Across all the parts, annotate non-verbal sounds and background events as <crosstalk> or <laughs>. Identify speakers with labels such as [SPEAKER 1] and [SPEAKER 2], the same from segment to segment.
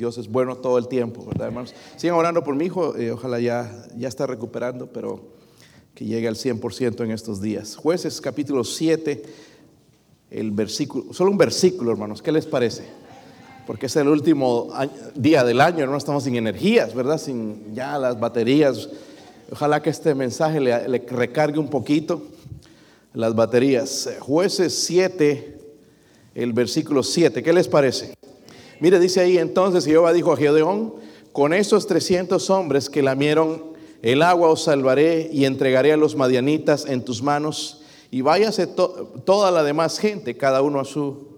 [SPEAKER 1] Dios es bueno todo el tiempo, ¿verdad, hermanos? Sigan orando por mi hijo, eh, ojalá ya, ya está recuperando, pero que llegue al 100% en estos días. Jueces capítulo 7, el versículo, solo un versículo, hermanos, ¿qué les parece? Porque es el último día del año, no estamos sin energías, ¿verdad? Sin ya las baterías. Ojalá que este mensaje le, le recargue un poquito las baterías. Jueces 7, el versículo 7, ¿qué les parece? Mire, dice ahí entonces Jehová dijo a Gedeón, con esos 300 hombres que lamieron el agua os salvaré y entregaré a los madianitas en tus manos y váyase toda la demás gente, cada uno a su...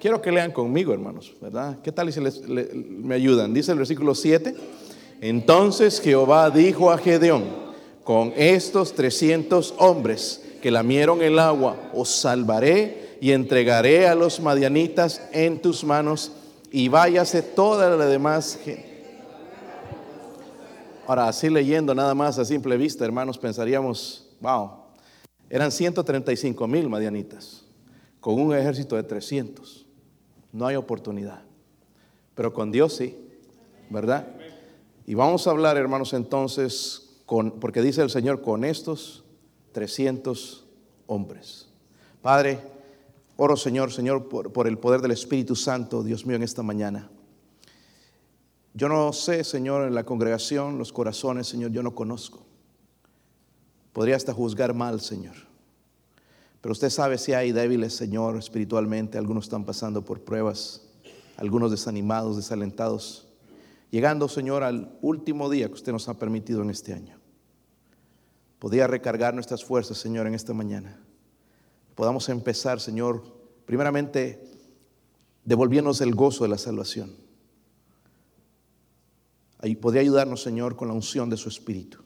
[SPEAKER 1] Quiero que lean conmigo, hermanos, ¿verdad? ¿Qué tal si les, me ayudan? Dice el versículo 7. Entonces Jehová dijo a Gedeón, con estos 300 hombres que lamieron el agua, os salvaré y entregaré a los madianitas en tus manos y váyase toda la demás gente. Ahora, así leyendo nada más a simple vista, hermanos, pensaríamos, wow, eran 135 mil madianitas con un ejército de 300. No hay oportunidad. Pero con Dios sí, ¿verdad? Y vamos a hablar, hermanos, entonces, con, porque dice el Señor, con estos 300 hombres. Padre, Oro, Señor, Señor, por, el poder del Espíritu Santo, Dios mío, en esta mañana. Yo no sé, Señor, en la congregación, los corazones, Señor, yo no conozco. Podría hasta juzgar mal, Señor. Pero usted sabe si hay débiles, Señor, espiritualmente. Algunos están pasando por pruebas, algunos desanimados, desalentados. Llegando, Señor, al último día que usted nos ha permitido en este año. Podría recargar nuestras fuerzas, Señor, en esta mañana podamos empezar, Señor, primeramente devolviéndonos el gozo de la salvación. Ahí podría ayudarnos, Señor, con la unción de su Espíritu.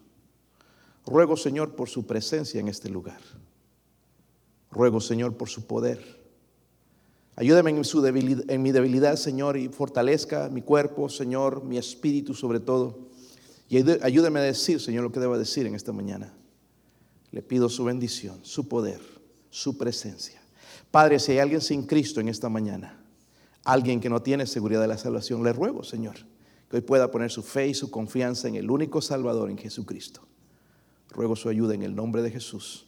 [SPEAKER 1] Ruego, Señor, por su presencia en este lugar. Ruego, Señor, por su poder. Ayúdame en, en mi debilidad, Señor, y fortalezca mi cuerpo, Señor, mi espíritu sobre todo. Y ayúdame a decir, Señor, lo que debo decir en esta mañana. Le pido su bendición, su poder su presencia. Padre, si hay alguien sin Cristo en esta mañana, alguien que no tiene seguridad de la salvación, le ruego, Señor, que hoy pueda poner su fe y su confianza en el único Salvador, en Jesucristo. Ruego su ayuda en el nombre de Jesús.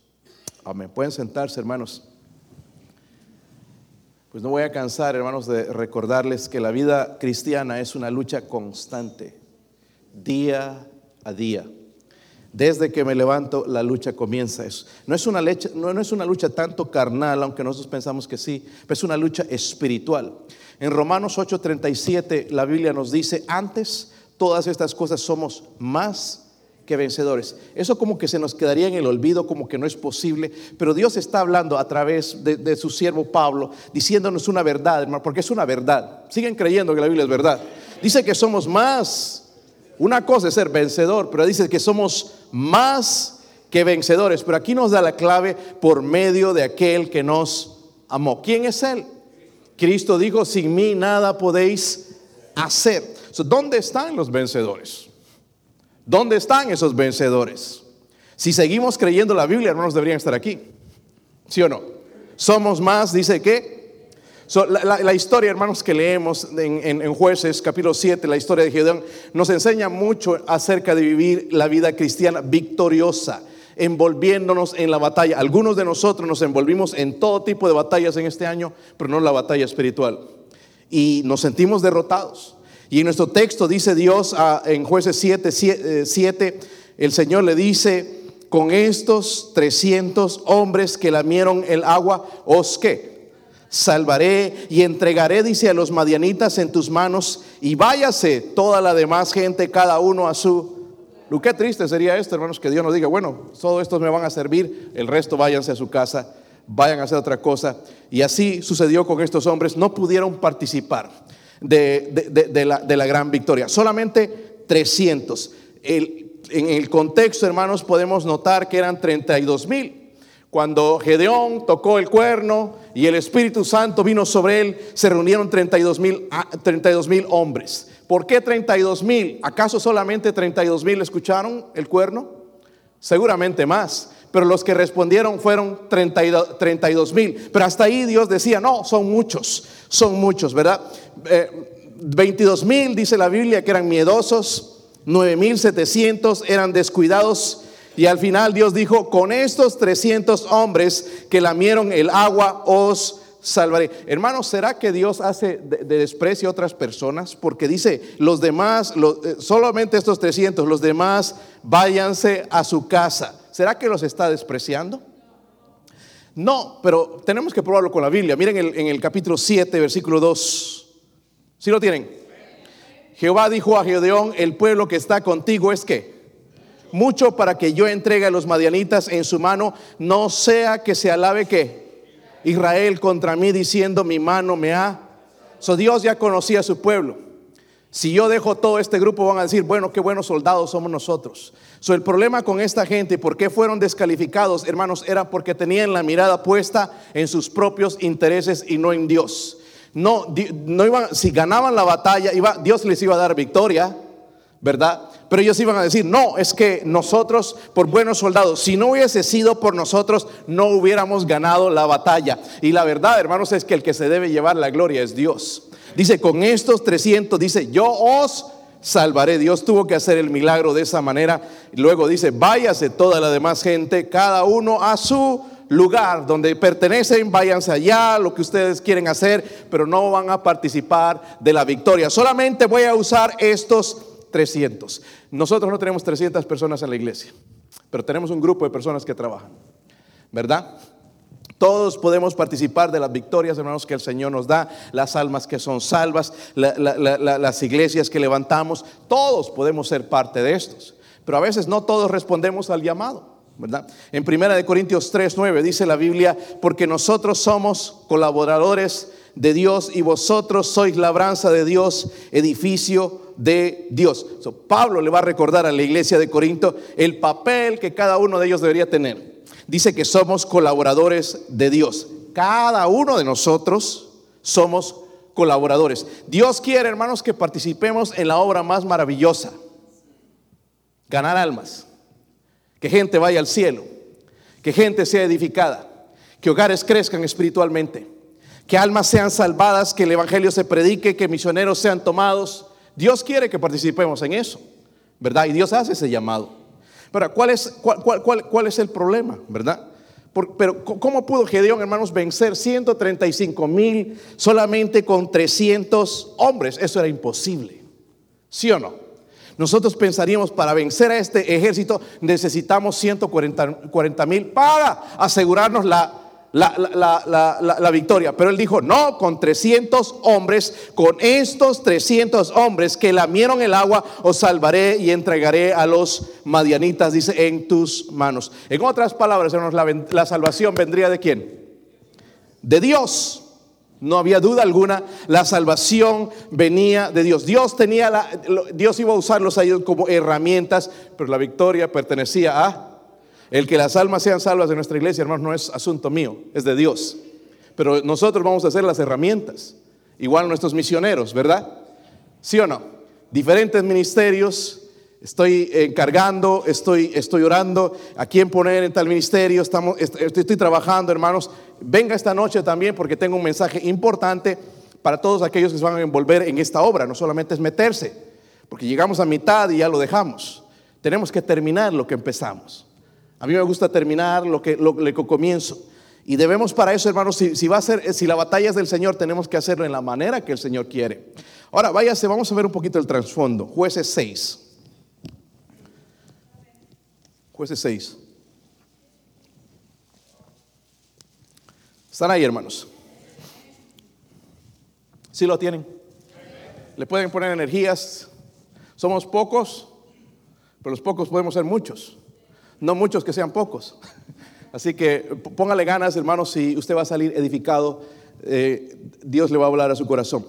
[SPEAKER 1] Amén. Pueden sentarse, hermanos. Pues no voy a cansar, hermanos, de recordarles que la vida cristiana es una lucha constante, día a día. Desde que me levanto, la lucha comienza. No es, una lucha, no, es una lucha tanto carnal, aunque nosotros pensamos que sí, pero es una lucha espiritual. En Romanos 8:37 la Biblia nos dice, antes todas estas cosas somos más que vencedores. Eso como que se nos quedaría en el olvido, como que no es posible, pero Dios está hablando a través de, de su siervo Pablo, diciéndonos una verdad, hermano, porque es una verdad. Siguen creyendo que la Biblia es verdad. Dice que somos más una cosa es ser vencedor, pero dice que somos más que vencedores. Pero aquí nos da la clave por medio de aquel que nos amó. ¿Quién es Él? Cristo dijo, sin mí nada podéis hacer. ¿Dónde están los vencedores? ¿Dónde están esos vencedores? Si seguimos creyendo la Biblia, hermanos, deberían estar aquí. ¿Sí o no? Somos más, dice que la, historia, hermanos, que leemos en, Jueces capítulo 7, la historia de Gedeón, nos enseña mucho acerca de vivir la vida cristiana victoriosa, envolviéndonos en la batalla. Algunos de nosotros nos envolvimos en todo tipo de batallas en este año, pero no la batalla espiritual. Y nos sentimos derrotados. Y en nuestro texto dice Dios ah, en Jueces 7, 7, eh, el Señor le dice, con estos 300 hombres que lamieron el agua, os que salvaré y entregaré, dice a los madianitas en tus manos, y váyase toda la demás gente, cada uno a su... Que triste sería esto, hermanos, que Dios nos diga, bueno, todos estos me van a servir, el resto váyanse a su casa, vayan a hacer otra cosa. Y así sucedió con estos hombres, no pudieron participar de, la, de la, gran victoria, solamente 300. El, en el contexto, hermanos, podemos notar que eran 32 mil. Cuando Gedeón tocó el cuerno y el Espíritu Santo vino sobre él, se reunieron 32 mil 32 ah, hombres. ¿Por qué 32 mil? ¿Acaso solamente 32 mil escucharon el cuerno? Seguramente más. Pero los que respondieron fueron 32 mil. Pero hasta ahí Dios decía, no, son muchos, son muchos, ¿verdad? Eh, 22 mil, dice la Biblia, que eran miedosos, 9.700 eran descuidados. Y al final Dios dijo, con estos 300 hombres que lamieron el agua os salvaré. Hermanos, ¿será que Dios hace de, desprecio a otras personas? Porque dice, los demás, eh, solamente estos 300, los demás váyanse a su casa. ¿Será que los está despreciando? No, pero tenemos que probarlo con la Biblia. Miren en el capítulo 7, versículo 2. ¿Sí lo tienen? Jehová dijo a Gedeón, el pueblo que está contigo es que mucho para que yo entregue a los madianitas en su mano, no sea que se alabe que Israel contra mí diciendo, mi mano me ha... So Dios ya conocía a su pueblo. Si yo dejo todo este grupo van a decir, bueno, qué buenos soldados somos nosotros. So el problema con esta gente, ¿por qué fueron descalificados, hermanos? Era porque tenían la mirada puesta en sus propios intereses y no en Dios. No, no iban, si ganaban la batalla, iba, Dios les iba a dar victoria, ¿verdad? Pero ellos iban a decir, no, es que nosotros, por buenos soldados, si no hubiese sido por nosotros, no hubiéramos ganado la batalla. Y la verdad, hermanos, es que el que se debe llevar la gloria es Dios. Dice, con estos 300, dice, yo os salvaré. Dios tuvo que hacer el milagro de esa manera. luego dice, váyase toda la demás gente, cada uno a su lugar donde pertenecen, váyanse allá, lo que ustedes quieren hacer, pero no van a participar de la victoria. Solamente voy a usar estos 300. Nosotros no tenemos 300 personas en la iglesia, pero tenemos un grupo de personas que trabajan, ¿verdad? Todos podemos participar de las victorias, hermanos, que el Señor nos da, las almas que son salvas, las iglesias que levantamos, todos podemos ser parte de estos. Pero a veces no todos respondemos al llamado, ¿verdad? En Primera de Corintios 3, 9 dice la Biblia, porque nosotros somos colaboradores de Dios y vosotros sois labranza de Dios, edificio de Dios. Pablo le va a recordar a la iglesia de Corinto el papel que cada uno de ellos debería tener. Dice que somos colaboradores de Dios. Cada uno de nosotros somos colaboradores. Dios quiere, hermanos, que participemos en la obra más maravillosa. Ganar almas. Que gente vaya al cielo. Que gente sea edificada. Que hogares crezcan espiritualmente que almas sean salvadas, que el Evangelio se predique, que misioneros sean tomados. Dios quiere que participemos en eso, ¿verdad? Y Dios hace ese llamado. Pero ¿cuál es, el problema, verdad? pero ¿cómo pudo Gedeón, hermanos, vencer 135 mil solamente con 300 hombres? Eso era imposible. ¿Sí o no? Nosotros pensaríamos, para vencer a este ejército necesitamos 140 mil para asegurarnos la la, victoria. Pero él dijo, no, con 300 hombres, con estos 300 hombres que lamieron el agua, os salvaré y entregaré a los madianitas, dice, en tus manos. En otras palabras, hermanos, la, la salvación vendría de quién? De Dios. No había duda alguna, la salvación venía de Dios. Dios tenía la, Dios iba a usarlos a ellos como herramientas, pero la victoria pertenecía a el que las almas sean salvas de nuestra iglesia, hermanos, no es asunto mío, es de Dios. Pero nosotros vamos a hacer las herramientas. Igual nuestros misioneros, ¿verdad? ¿Sí o no? Diferentes ministerios. Estoy encargando, estoy, estoy orando a quién poner en tal ministerio. Estamos, estoy, estoy trabajando, hermanos. Venga esta noche también porque tengo un mensaje importante para todos aquellos que se van a envolver en esta obra. No solamente es meterse, porque llegamos a mitad y ya lo dejamos. Tenemos que terminar lo que empezamos. A mí me gusta terminar lo que, lo, que comienzo. Y debemos para eso, hermanos, si, va a ser, si la batalla es del Señor, tenemos que hacerlo en la manera que el Señor quiere. Ahora, váyase, vamos a ver un poquito el trasfondo. Jueces 6. Jueces 6. Están ahí, hermanos. ¿Sí lo tienen? Le pueden poner energías. Somos pocos, pero los pocos podemos ser muchos no muchos que sean pocos. <laughs> Así que póngale ganas, hermanos, si usted va a salir edificado, eh, Dios le va a hablar a su corazón.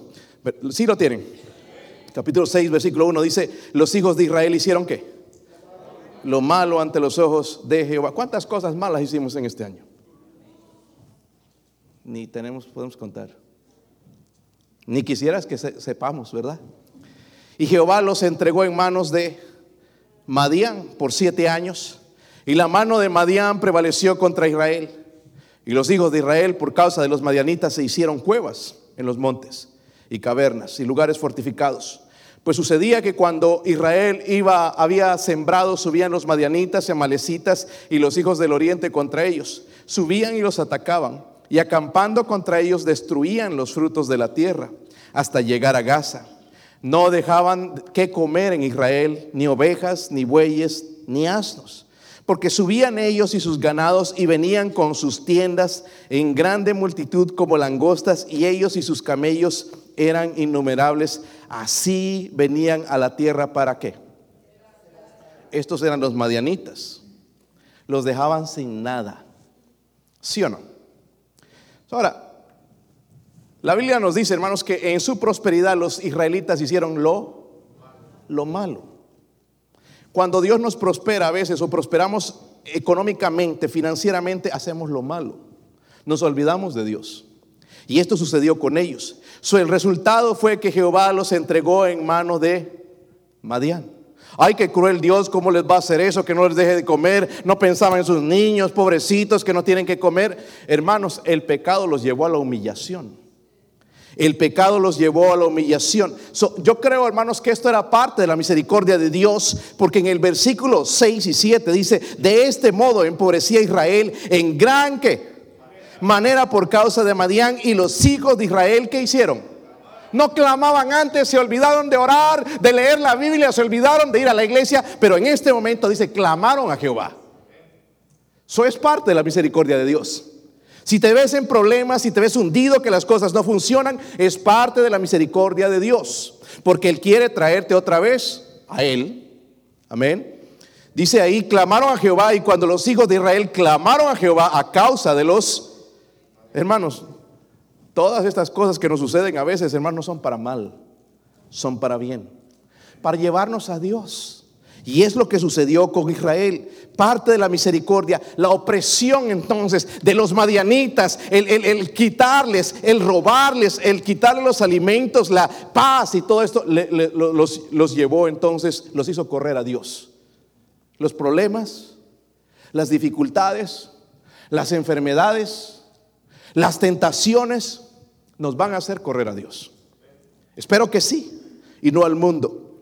[SPEAKER 1] Si lo tienen. Capítulo 6, versículo 1 dice, los hijos de Israel hicieron qué? Lo malo ante los ojos de Jehová. ¿Cuántas cosas malas hicimos en este año? Ni tenemos, podemos contar. Ni quisieras que sepamos, ¿verdad? Y Jehová los entregó en manos de Madián por siete años y la mano de Madián prevaleció contra Israel. Y los hijos de Israel, por causa de los madianitas, se hicieron cuevas en los montes. y cavernas y lugares fortificados. Pues sucedía que cuando Israel iba, había sembrado, subían los madianitas y amalecitas y los hijos del oriente contra ellos. Subían y los atacaban y acampando contra ellos destruían los frutos de la tierra hasta llegar a Gaza. No dejaban que comer en Israel ni ovejas, ni bueyes, ni asnos porque subían ellos y sus ganados y venían con sus tiendas en grande multitud como langostas y ellos y sus camellos eran innumerables. Así venían a la tierra para qué? Estos eran los madianitas. Los dejaban sin nada. ¿Sí o no? Ahora, la Biblia nos dice, hermanos, que en su prosperidad los israelitas hicieron lo, lo malo. Cuando Dios nos prospera a veces o prosperamos económicamente, financieramente, hacemos lo malo. Nos olvidamos de Dios. Y esto sucedió con ellos. el resultado fue que Jehová los entregó en manos de Madián. Ay, qué cruel Dios, ¿cómo les va a hacer eso? Que no les deje de comer. No pensaban en sus niños, pobrecitos, que no tienen que comer. Hermanos, el pecado los llevó a la humillación. El pecado los llevó a la humillación. yo creo, hermanos, que esto era parte de la misericordia de Dios, porque en el versículo 6 y 7 dice, de este modo empobrecía Israel en gran manera por causa de Madián y los hijos de Israel que hicieron. No clamaban antes, se olvidaron de orar, de leer la Biblia, se olvidaron de ir a la iglesia, pero en este momento dice, clamaron a Jehová. Eso es parte de la misericordia de Dios. Si te ves en problemas, si te ves hundido, que las cosas no funcionan, es parte de la misericordia de Dios. Porque Él quiere traerte otra vez a Él. Amén. Dice ahí, clamaron a Jehová y cuando los hijos de Israel clamaron a Jehová a causa de los hermanos, todas estas cosas que nos suceden a veces, hermanos, son para mal, son para bien, para llevarnos a Dios. Y es lo que sucedió con Israel. Parte de la misericordia, la opresión entonces de los madianitas, el, quitarles, el robarles, el quitarles los alimentos, la paz y todo esto los, los llevó entonces, los hizo correr a Dios. Los problemas, las dificultades, las enfermedades, las tentaciones nos van a hacer correr a Dios. Espero que sí y no al mundo.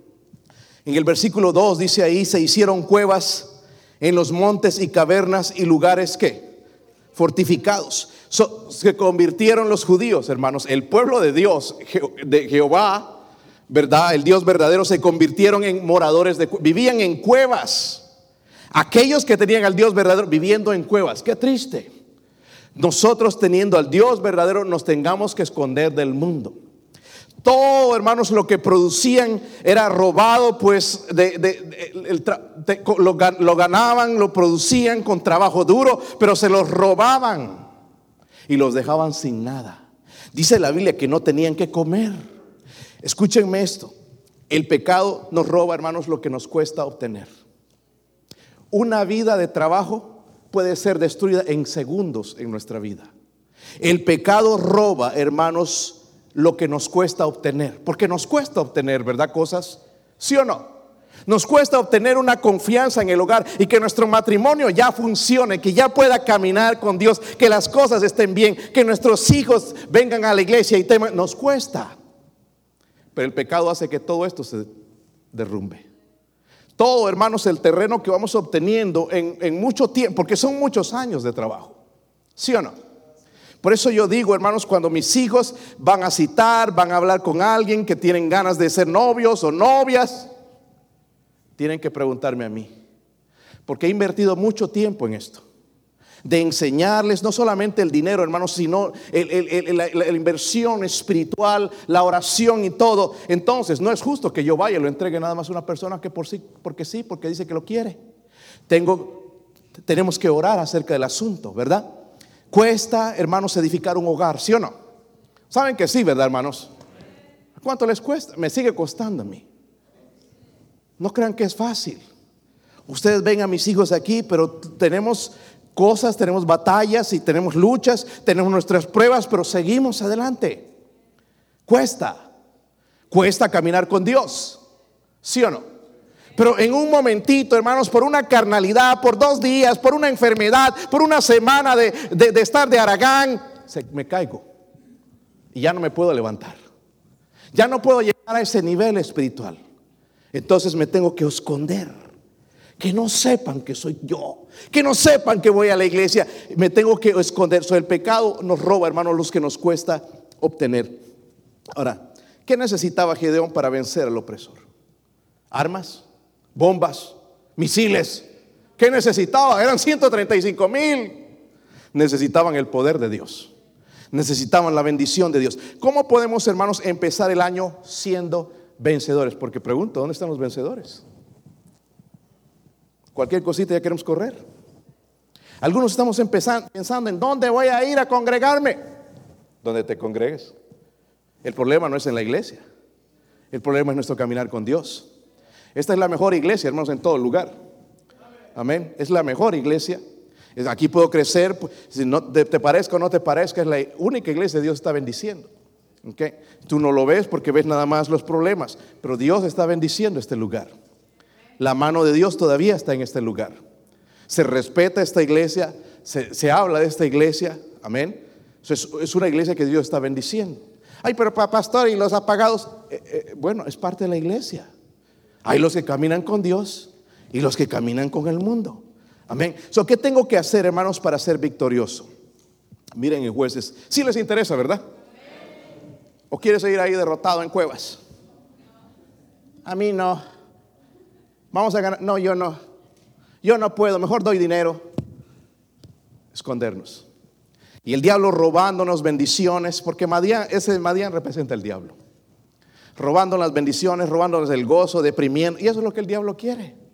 [SPEAKER 1] En el versículo 2 dice ahí, se hicieron cuevas en los montes y cavernas y lugares que fortificados. se convirtieron los judíos, hermanos, el pueblo de Dios, de Jehová, ¿verdad? El Dios verdadero se convirtieron en moradores de vivían en cuevas. Aquellos que tenían al Dios verdadero viviendo en cuevas, qué triste. Nosotros teniendo al Dios verdadero nos tengamos que esconder del mundo. Todo, hermanos, lo que producían era robado, pues lo, lo ganaban, lo producían con trabajo duro, pero se los robaban y los dejaban sin nada. Dice la Biblia que no tenían que comer. Escúchenme esto. El pecado nos roba, hermanos, lo que nos cuesta obtener. Una vida de trabajo puede ser destruida en segundos en nuestra vida. El pecado roba, hermanos, lo que nos cuesta obtener. Porque nos cuesta obtener, ¿verdad? Cosas, ¿sí o no? Nos cuesta obtener una confianza en el hogar y que nuestro matrimonio ya funcione, que ya pueda caminar con Dios, que las cosas estén bien, que nuestros hijos vengan a la iglesia y teman. Nos cuesta. Pero el pecado hace que todo esto se derrumbe. Todo, hermanos, el terreno que vamos obteniendo en, en mucho tiempo, porque son muchos años de trabajo. ¿Sí o no? Por eso yo digo, hermanos, cuando mis hijos van a citar, van a hablar con alguien que tienen ganas de ser novios o novias, tienen que preguntarme a mí. Porque he invertido mucho tiempo en esto. De enseñarles no solamente el dinero, hermanos, sino la, inversión espiritual, la oración y todo. Entonces, no es justo que yo vaya y lo entregue nada más a una persona que por sí, porque sí, porque dice que lo quiere. Tengo, tenemos que orar acerca del asunto, ¿verdad? Cuesta, hermanos, edificar un hogar, ¿sí o no? Saben que sí, ¿verdad, hermanos? ¿Cuánto les cuesta? Me sigue costando a mí. No crean que es fácil. Ustedes ven a mis hijos aquí, pero tenemos cosas, tenemos batallas y tenemos luchas, tenemos nuestras pruebas, pero seguimos adelante. Cuesta. Cuesta caminar con Dios. ¿Sí o no? Pero en un momentito, hermanos, por una carnalidad, por dos días, por una enfermedad, por una semana de, estar de Aragán, me caigo y ya no me puedo levantar. Ya no puedo llegar a ese nivel espiritual. Entonces me tengo que esconder. Que no sepan que soy yo. Que no sepan que voy a la iglesia. Me tengo que esconder. So, el pecado nos roba, hermanos, los que nos cuesta obtener. Ahora, ¿qué necesitaba Gedeón para vencer al opresor? Armas, bombas, misiles. ¿Qué necesitaba? Eran 135 mil. Necesitaban el poder de Dios. Necesitaban la bendición de Dios. ¿Cómo podemos, hermanos, empezar el año siendo vencedores? Porque pregunto, ¿dónde están los vencedores? Cualquier cosita ya queremos correr. Algunos estamos empezando, pensando en dónde voy a ir a congregarme. Donde te congregues. El problema no es en la iglesia. El problema es nuestro caminar con Dios. Esta es la mejor iglesia, hermanos, en todo lugar. Amén. Es la mejor iglesia. Aquí puedo crecer, si no te, parezca o no te parezca, es la única iglesia que Dios está bendiciendo. ¿Okay? Tú no lo ves porque ves nada más los problemas, pero Dios está bendiciendo este lugar. La mano de Dios todavía está en este lugar. Se respeta esta iglesia, se, habla de esta iglesia, amén. Es, es, una iglesia que Dios está bendiciendo. Ay, pero pastor, y los apagados, eh, eh, bueno, es parte de la iglesia. Hay los que caminan con Dios y los que caminan con el mundo. Amén. So, ¿Qué tengo que hacer, hermanos, para ser victorioso? Miren en jueces. Si les interesa, ¿verdad? ¿O quieres ir ahí derrotado en cuevas? A mí no. Vamos a ganar. No, yo no. Yo no puedo. Mejor doy dinero. Escondernos. Y el diablo robándonos bendiciones, porque Madian, ese Madian representa el diablo. Robando las bendiciones, robándonos el gozo, deprimiendo. Y eso es lo que el diablo quiere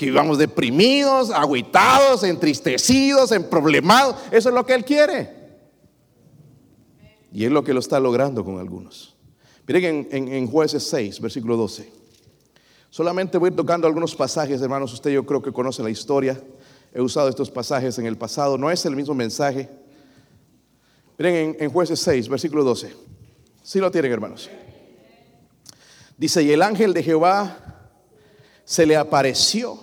[SPEAKER 1] que vivamos deprimidos, aguitados, entristecidos, emproblemados. Eso es lo que Él quiere. Y es lo que lo está logrando con algunos. Miren en, jueces 6, versículo 12. Solamente voy tocando algunos pasajes, hermanos. Usted yo creo que conoce la historia. He usado estos pasajes en el pasado. No es el mismo mensaje. Miren en, en jueces 6, versículo 12. Si lo tienen, hermanos. Dice, y el ángel de Jehová se le apareció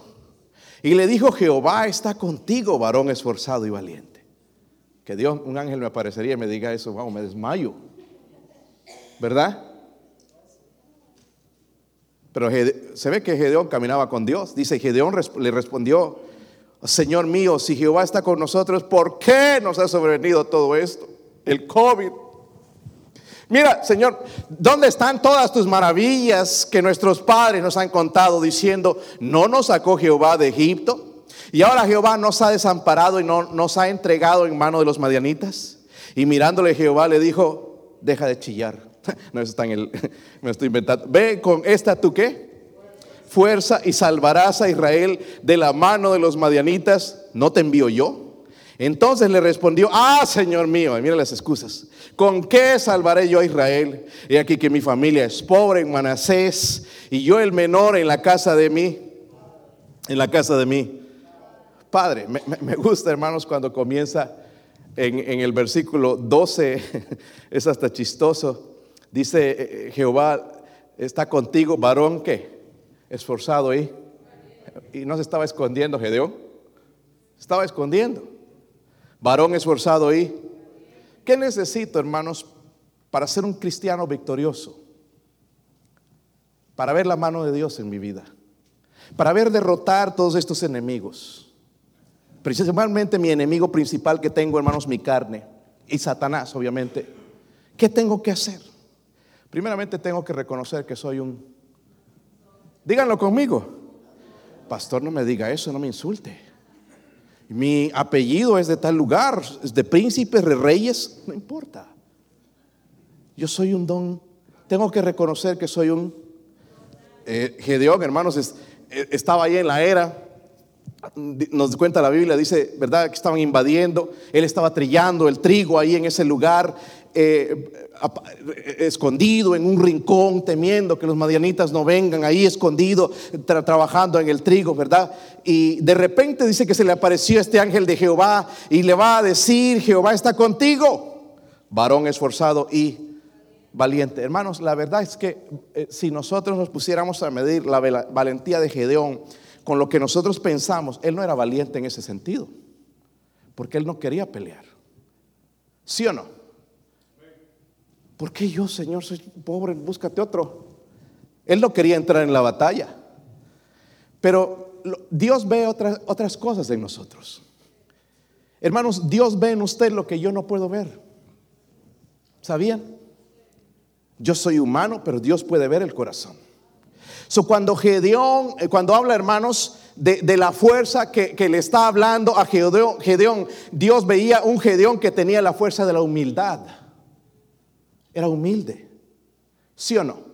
[SPEAKER 1] y le dijo, Jehová está contigo, varón esforzado y valiente. Que Dios, un ángel me aparecería y me diga eso, vamos, me desmayo. ¿Verdad? Pero se ve que Gedeón caminaba con Dios. Dice, Gedeón le respondió, Señor mío, si Jehová está con nosotros, ¿por qué nos ha sobrevenido todo esto? El COVID. Mira, Señor, ¿dónde están todas tus maravillas que nuestros padres nos han contado diciendo, no nos sacó Jehová de Egipto? Y ahora Jehová nos ha desamparado y no, nos ha entregado en mano de los madianitas. Y mirándole Jehová le dijo, deja de chillar. <laughs> No, eso el, <laughs> me estoy inventando. Ve con esta tu qué? Fuerza y salvarás a Israel de la mano de los madianitas. ¿No te envío yo? Entonces le respondió, ah, Señor mío, mira las excusas, ¿con qué salvaré yo a Israel? Y aquí que mi familia es pobre en Manasés y yo el menor en la casa de mí, en la casa de mí. Padre, me, gusta hermanos cuando comienza en, en, el versículo 12, <laughs> es hasta chistoso, dice eh, eh, Jehová está contigo, varón que esforzado ahí. Y no se estaba escondiendo Gedeón, estaba escondiendo varón esforzado y ¿qué necesito, hermanos, para ser un cristiano victorioso? Para ver la mano de Dios en mi vida, para ver derrotar todos estos enemigos. Principalmente mi enemigo principal que tengo, hermanos, mi carne y Satanás, obviamente. ¿Qué tengo que hacer? Primeramente tengo que reconocer que soy un... Díganlo conmigo. Pastor, no me diga eso, no me insulte. Mi apellido es de tal lugar, es de príncipes, de reyes, no importa. Yo soy un don. Tengo que reconocer que soy un eh, Gedeón, hermanos, eh, estaba ahí en la era. Nos cuenta la Biblia, dice, ¿verdad? Que estaban invadiendo. Él estaba trillando el trigo ahí en ese lugar. Eh, escondido en un rincón, temiendo que los madianitas no vengan ahí escondido, trabajando en el trigo, ¿verdad? Y de repente dice que se le apareció este ángel de Jehová y le va a decir, Jehová está contigo, varón esforzado y valiente. Hermanos, la verdad es que eh, si nosotros nos pusiéramos a medir la valentía de Gedeón con lo que nosotros pensamos, él no era valiente en ese sentido, porque él no quería pelear. ¿Sí o no? ¿por qué yo, Señor, soy pobre? Búscate otro. Él no quería entrar en la batalla. Pero Dios ve otras, otras cosas en nosotros. Hermanos, Dios ve en usted lo que yo no puedo ver. ¿Sabían? Yo soy humano, pero Dios puede ver el corazón. So, cuando Gedeón, eh, cuando habla, hermanos, de, la fuerza que, le está hablando a Gedeón, Dios veía un Gedeón que tenía la fuerza de la humildad. Era humilde. ¿Sí o no?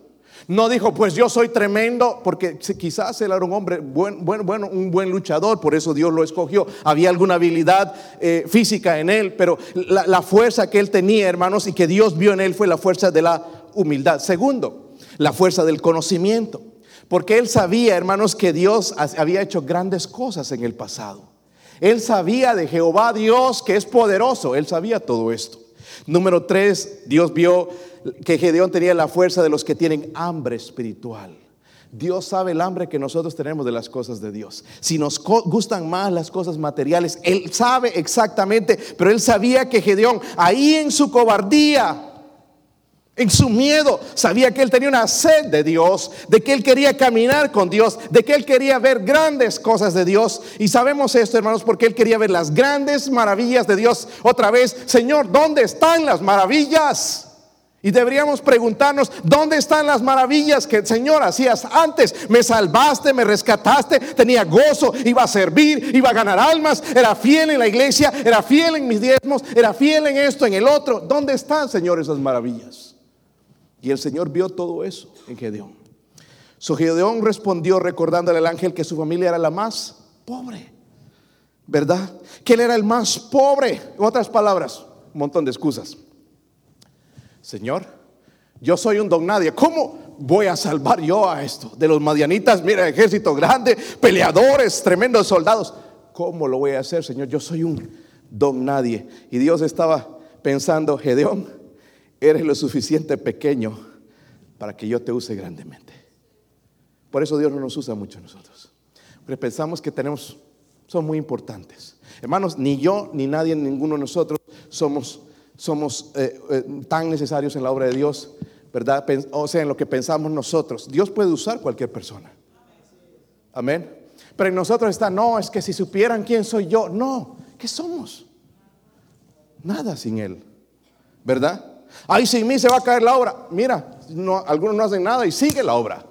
[SPEAKER 1] No dijo, pues yo soy tremendo, porque quizás él era un hombre buen, bueno, un buen luchador, por eso Dios lo escogió. Había alguna habilidad eh, física en él, pero la fuerza que él tenía, hermanos, y que Dios vio en él fue la fuerza de la humildad. Segundo, la fuerza del conocimiento. Porque él sabía, hermanos, que Dios había hecho grandes cosas en el pasado. Él sabía de Jehová Dios que es poderoso. Él sabía todo esto. Número tres, Dios vio que Gedeón tenía la fuerza de los que tienen hambre espiritual. Dios sabe el hambre que nosotros tenemos de las cosas de Dios. Si nos gustan más las cosas materiales, Él sabe exactamente, pero Él sabía que Gedeón, ahí en su cobardía, en su miedo sabía que él tenía una sed de Dios, de que él quería caminar con Dios, de que él quería ver grandes cosas de Dios. Y sabemos esto, hermanos, porque él quería ver las grandes maravillas de Dios. Otra vez, Señor, ¿dónde están las maravillas? Y deberíamos preguntarnos, ¿dónde están las maravillas que, Señor, hacías antes? Me salvaste, me rescataste, tenía gozo, iba a servir, iba a ganar almas, era fiel en la iglesia, era fiel en mis diezmos, era fiel en esto, en el otro. ¿Dónde están, Señor, esas maravillas? Y el Señor vio todo eso en Gedeón. So Gedeón respondió recordándole al ángel que su familia era la más pobre. ¿Verdad? Que él era el más pobre. En otras palabras, un montón de excusas. Señor, yo soy un don nadie. ¿Cómo voy a salvar yo a esto? De los madianitas, mira, ejército grande, peleadores, tremendos soldados. ¿Cómo lo voy a hacer, Señor? Yo soy un don nadie. Y Dios estaba pensando, Gedeón, eres lo suficiente pequeño para que yo te use grandemente. Por eso Dios no nos usa mucho a nosotros. Porque pensamos que tenemos, son muy importantes. Hermanos, ni yo ni nadie, ninguno de nosotros somos, somos eh, eh, tan necesarios en la obra de Dios, ¿verdad? O sea, en lo que pensamos nosotros. Dios puede usar cualquier persona. Amén. Pero en nosotros está, no, es que si supieran quién soy yo, no, ¿qué somos? Nada sin Él, ¿verdad? Ahí sin mí se va a caer la obra. Mira, algunos no hacen nada y sigue la obra.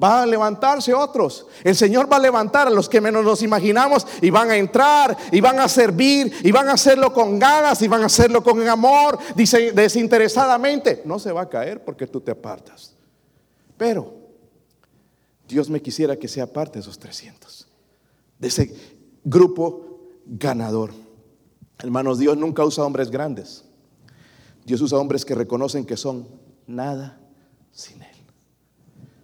[SPEAKER 1] Va a levantarse otros. El Señor va a levantar a los que menos nos imaginamos y van a entrar y van a servir y van a hacerlo con ganas y van a hacerlo con amor, dice desinteresadamente. No se va a caer porque tú te apartas. Pero Dios me quisiera que sea parte de esos 300, de ese grupo ganador. Hermanos, Dios nunca usa hombres grandes. Dios usa hombres que reconocen que son nada sin Él.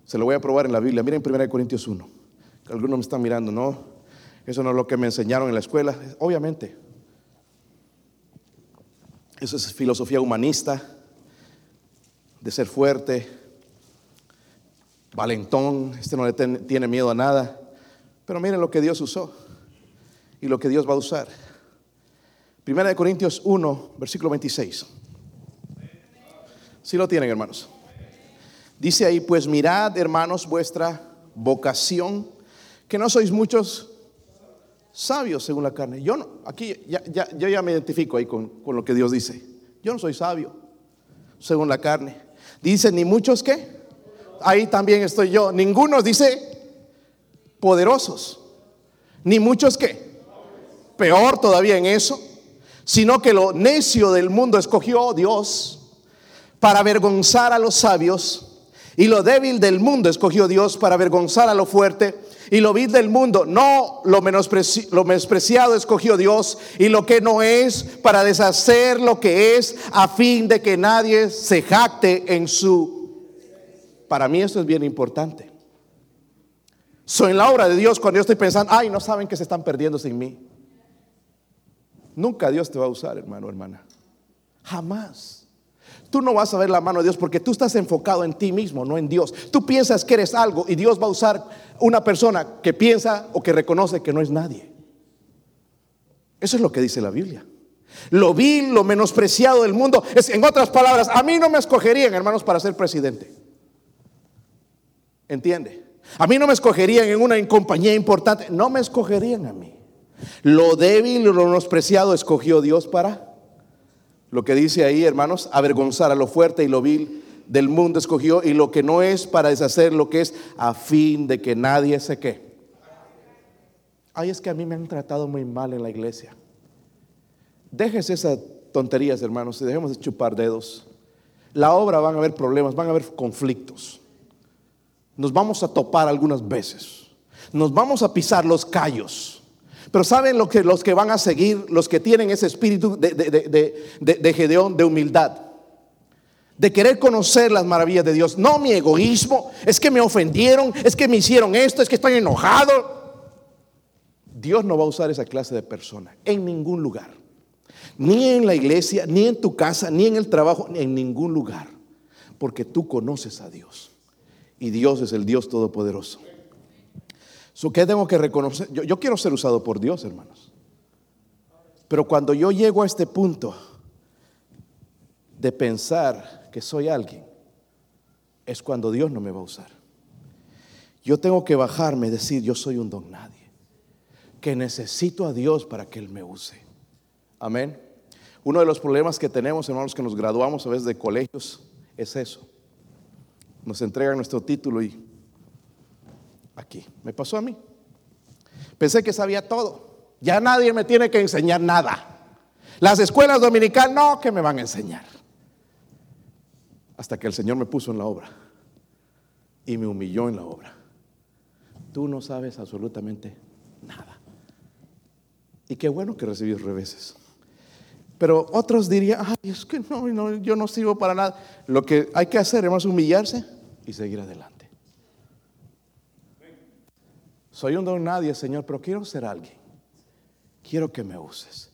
[SPEAKER 1] Se lo voy a probar en la Biblia. Miren 1 Corintios 1. Algunos me están mirando, no. Eso no es lo que me enseñaron en la escuela. Obviamente. Eso es filosofía humanista, de ser fuerte, valentón. Este no le tiene miedo a nada. Pero miren lo que Dios usó y lo que Dios va a usar. 1 Corintios 1, versículo 26. Si lo tienen, hermanos. Dice ahí, pues mirad, hermanos, vuestra vocación, que no sois muchos sabios según la carne. Yo no, aquí ya, yo ya me identifico ahí con, con, lo que Dios dice. Yo no soy sabio según la carne. Dice, ni muchos que. Ahí también estoy yo. Ninguno dice poderosos. Ni muchos que. Peor todavía en eso. Sino que lo necio del mundo escogió Dios para avergonzar a los sabios, y lo débil del mundo escogió Dios para avergonzar a lo fuerte, y lo vil del mundo, no lo, menospreciado escogió Dios, y lo que no es para deshacer lo que es, a fin de que nadie se jacte en su... Para mí esto es bien importante. Soy en la obra de Dios cuando yo estoy pensando, ay, no saben que se están perdiendo sin mí. Nunca Dios te va a usar, hermano, hermana. Jamás. Tú no vas a ver la mano de Dios porque tú estás enfocado en ti mismo, no en Dios. Tú piensas que eres algo y Dios va a usar una persona que piensa o que reconoce que no es nadie. Eso es lo que dice la Biblia. Lo vil, lo menospreciado del mundo. Es, en otras palabras, a mí no me escogerían, hermanos, para ser presidente. ¿Entiende? A mí no me escogerían en una compañía importante. No me escogerían a mí. Lo débil lo menospreciado escogió Dios para lo que dice ahí, hermanos, avergonzar a lo fuerte y lo vil del mundo escogió y lo que no es para deshacer lo que es a fin de que nadie se qué. Ay, es que a mí me han tratado muy mal en la iglesia. Déjese esas tonterías, hermanos, y dejemos de chupar dedos. La obra van a haber problemas, van a haber conflictos. Nos vamos a topar algunas veces. Nos vamos a pisar los callos. Pero ¿saben lo que los que van a seguir? Los que tienen ese espíritu de, de, Gedeón, de humildad. De querer conocer las maravillas de Dios. No mi egoísmo. Es que me ofendieron. Es que me hicieron esto. Es que estoy enojado. Dios no va a usar esa clase de persona en ningún lugar. Ni en la iglesia, ni en tu casa, ni en el trabajo, ni en ningún lugar. Porque tú conoces a Dios. Y Dios es el Dios Todopoderoso. ¿Qué tengo que reconocer? Yo, yo quiero ser usado por Dios, hermanos. Pero cuando yo llego a este punto de pensar que soy alguien, es cuando Dios no me va a usar. Yo tengo que bajarme y decir, yo soy un don nadie, que necesito a Dios para que Él me use. Amén. Uno de los problemas que tenemos, hermanos, que nos graduamos a veces de colegios, es eso. Nos entregan nuestro título y aquí. Me pasó a mí. Pensé que sabía todo. Ya nadie me tiene que enseñar nada. Las escuelas dominicales, no, que me van a enseñar. Hasta que el Señor me puso en la obra y me humilló en la obra. Tú no sabes absolutamente nada. Y qué bueno que recibí reveses. Pero otros dirían, ay, es que no, yo no sirvo para nada. Lo que hay que hacer es humillarse y seguir adelante. Soy un don nadie, Señor, pero quiero ser alguien. Quiero que me uses.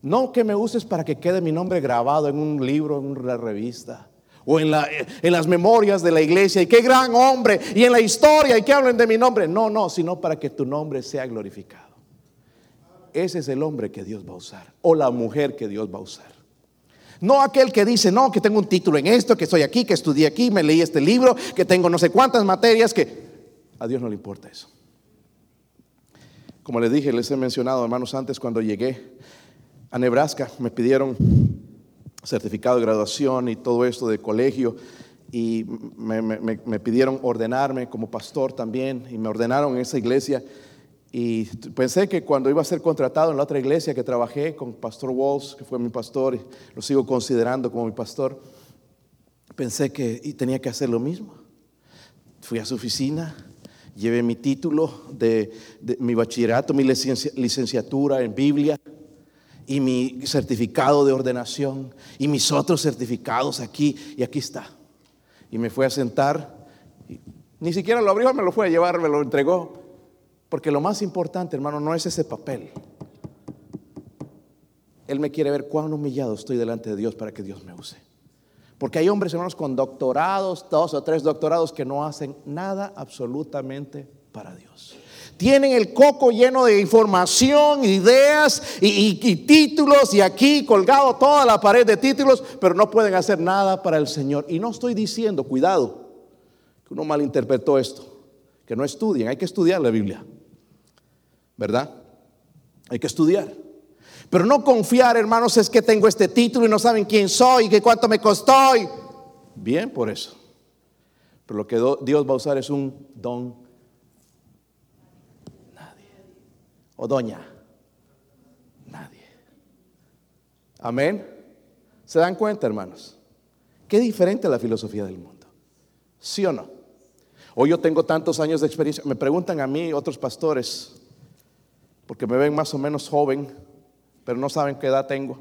[SPEAKER 1] No que me uses para que quede mi nombre grabado en un libro, en una revista, o en, en las memorias de la iglesia, y qué gran hombre, y en la historia, y que hablen de mi nombre. No, no, sino para que tu nombre sea glorificado. Ese es el hombre que Dios va a usar, o la mujer que Dios va a usar. No aquel que dice, no, que tengo un título en esto, que estoy aquí, que estudié aquí, me leí este libro, que tengo no sé cuántas materias, que a Dios no le importa eso. Como les dije, les he mencionado, hermanos, antes cuando llegué a Nebraska, me pidieron certificado de graduación y todo esto de colegio y me, pidieron ordenarme como pastor también y me ordenaron en esa iglesia y pensé que cuando iba a ser contratado en la otra iglesia que trabajé con Pastor Walls, que fue mi pastor y lo sigo considerando como mi pastor, pensé que tenía que hacer lo mismo. Fui a su oficina, llevé mi título de, mi bachillerato, mi licenciatura en Biblia y mi certificado de ordenación y mis otros certificados aquí y aquí está. Y me fue a sentar, ni siquiera lo abrió, me lo fue a llevar, me lo entregó, porque lo más importante, hermano, no es ese papel. Él me quiere ver cuán humillado estoy delante de Dios para que Dios me use. Porque hay hombres, hermanos, con doctorados, dos o tres doctorados que no hacen nada absolutamente para Dios. Tienen el coco lleno de información, ideas y, títulos y aquí colgado toda la pared de títulos, pero no pueden hacer nada para el Señor. Y no estoy diciendo, cuidado, que uno malinterpretó esto, que no estudien, hay que estudiar la Biblia, ¿verdad? Hay que estudiar. Pero no confiar, hermanos, es que tengo este título y no saben quién soy y que cuánto me costó. Bien por eso. Pero lo que Dios va a usar es un don. Nadie. O doña. Nadie. Amén. ¿Se dan cuenta, hermanos? Qué diferente la filosofía del mundo. ¿Sí o no? Hoy yo tengo tantos años de experiencia. Me preguntan a mí otros pastores, porque me ven más o menos joven pero no saben qué edad tengo.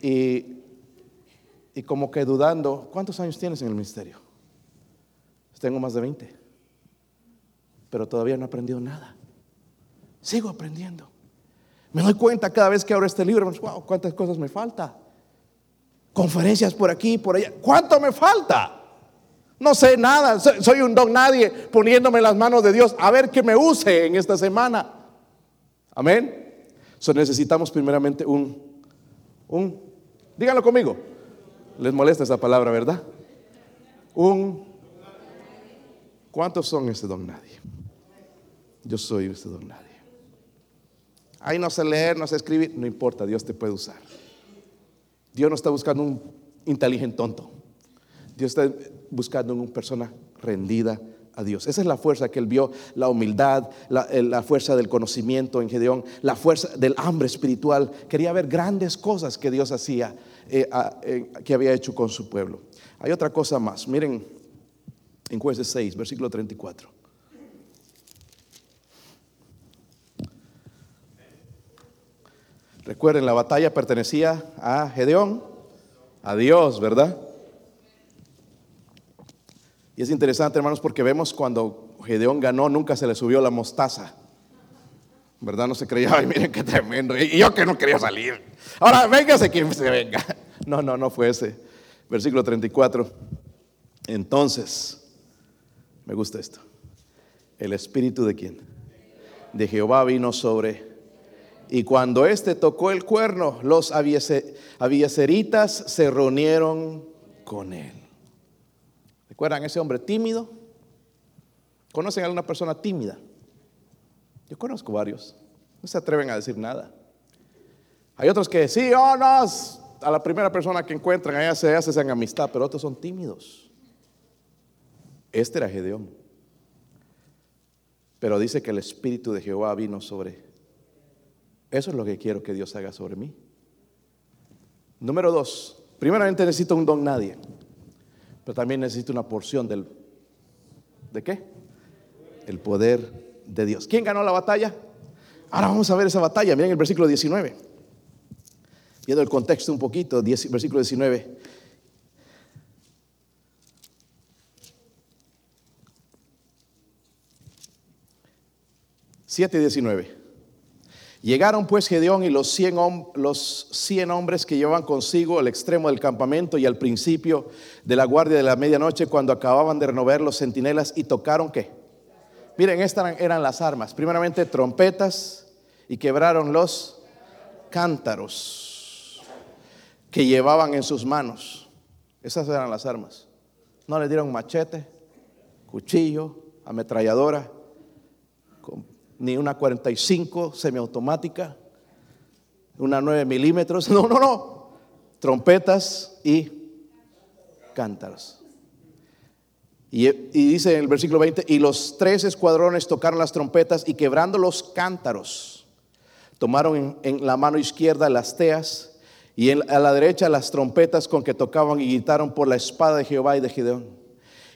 [SPEAKER 1] Y, y como que dudando, ¿cuántos años tienes en el ministerio? Tengo más de 20, pero todavía no he aprendido nada. Sigo aprendiendo. Me doy cuenta cada vez que abro este libro, wow, cuántas cosas me falta. Conferencias por aquí, por allá. ¿Cuánto me falta? No sé nada, soy un don nadie poniéndome en las manos de Dios a ver que me use en esta semana. Amén. So necesitamos primeramente un Un, díganlo conmigo. Les molesta esa palabra, ¿verdad? Un, ¿cuántos son ese don nadie? Yo soy ese don nadie. Ahí no sé leer, no sé escribir, no importa, Dios te puede usar. Dios no está buscando un inteligente tonto. Dios está buscando una persona rendida a Dios. Esa es la fuerza que él vio, la humildad, la, fuerza del conocimiento en Gedeón, la fuerza del hambre espiritual. Quería ver grandes cosas que Dios hacía, eh, eh, que había hecho con su pueblo. Hay otra cosa más. Miren en jueces 6, versículo 34. Recuerden, la batalla pertenecía a Gedeón, a Dios, ¿verdad? Y es interesante, hermanos, porque vemos cuando Gedeón ganó, nunca se le subió la mostaza. ¿Verdad? No se creía, ay, miren qué tremendo. Y yo que no quería salir. Ahora, véngase quien se venga. No, no, no fue ese. Versículo 34. Entonces, me gusta esto. El espíritu de quién? De Jehová vino sobre. Y cuando éste tocó el cuerno, los abieseritas se reunieron con él. ¿Recuerdan ese hombre tímido? ¿Conocen a alguna persona tímida? Yo conozco varios. No se atreven a decir nada. Hay otros que sí, oh no, a la primera persona que encuentran, allá se hacen amistad, pero otros son tímidos. Este era Gedeón. Pero dice que el Espíritu de Jehová vino sobre. Eso es lo que quiero que Dios haga sobre mí. Número dos, primeramente necesito un don nadie. Pero también necesito una porción del... ¿De qué? El poder de Dios. ¿Quién ganó la batalla? Ahora vamos a ver esa batalla. Miren el versículo 19. Viendo el contexto un poquito, versículo 19. Siete y 19. Llegaron pues Gedeón y los cien, los cien, hombres que llevaban consigo al extremo del campamento y al principio de la guardia de la medianoche cuando acababan de renovar los centinelas y tocaron qué. Miren, estas eran las armas. Primeramente trompetas y quebraron los cántaros que llevaban en sus manos. Esas eran las armas. No le dieron machete, cuchillo, ametralladora ni una 45 semiautomática, una 9 milímetros, <laughs> no, no, no, trompetas y cántaros. Y, dice en el versículo 20, y los tres escuadrones tocaron las trompetas y quebrando los cántaros, tomaron en, la mano izquierda las teas y a la derecha las trompetas con que tocaban y gritaron por la espada de Jehová y de Gideón.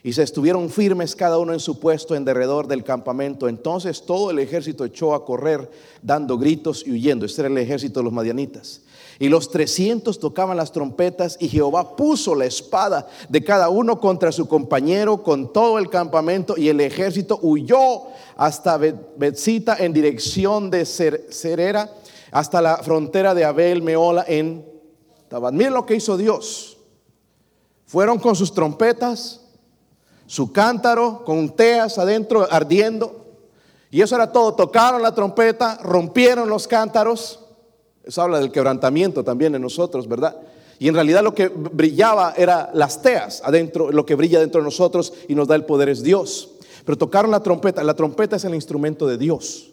[SPEAKER 1] Y se estuvieron firmes cada uno en su puesto en derredor del campamento. Entonces todo el ejército echó a correr dando gritos y huyendo. Este era el ejército de los madianitas. Y los trescientos tocaban las trompetas y Jehová puso la espada de cada uno contra su compañero con todo el campamento y el ejército huyó hasta Betzita en dirección de Cerera hasta la frontera de Abel Meola en Tabad. Miren lo que hizo Dios. Fueron con sus trompetas, su cántaro con teas adentro ardiendo. Y eso era todo. Tocaron la trompeta, rompieron los cántaros. Eso habla del quebrantamiento también en nosotros, ¿verdad? Y en realidad lo que brillaba era las teas adentro, lo que brilla dentro de nosotros y nos da el poder es Dios. Pero tocaron la trompeta. La trompeta es el instrumento de Dios.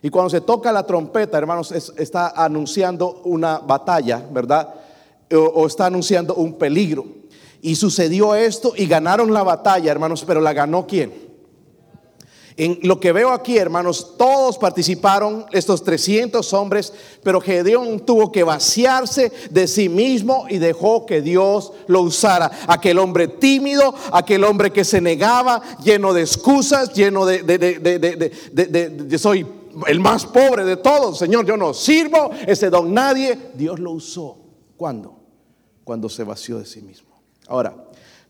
[SPEAKER 1] Y cuando se toca la trompeta, hermanos, está anunciando una batalla, ¿verdad? o está anunciando un peligro. Y sucedió esto y ganaron la batalla, hermanos, pero la ganó quién? En lo que veo aquí, hermanos, todos participaron, estos 300 hombres, pero Gedeón tuvo que vaciarse de sí mismo y dejó que Dios lo usara. Aquel hombre tímido, aquel hombre que se negaba, lleno de excusas, lleno de, de, soy el más pobre de todos, Señor, yo no sirvo, ese don nadie. Dios lo usó. ¿Cuándo? Cuando se vació de sí mismo. Ahora,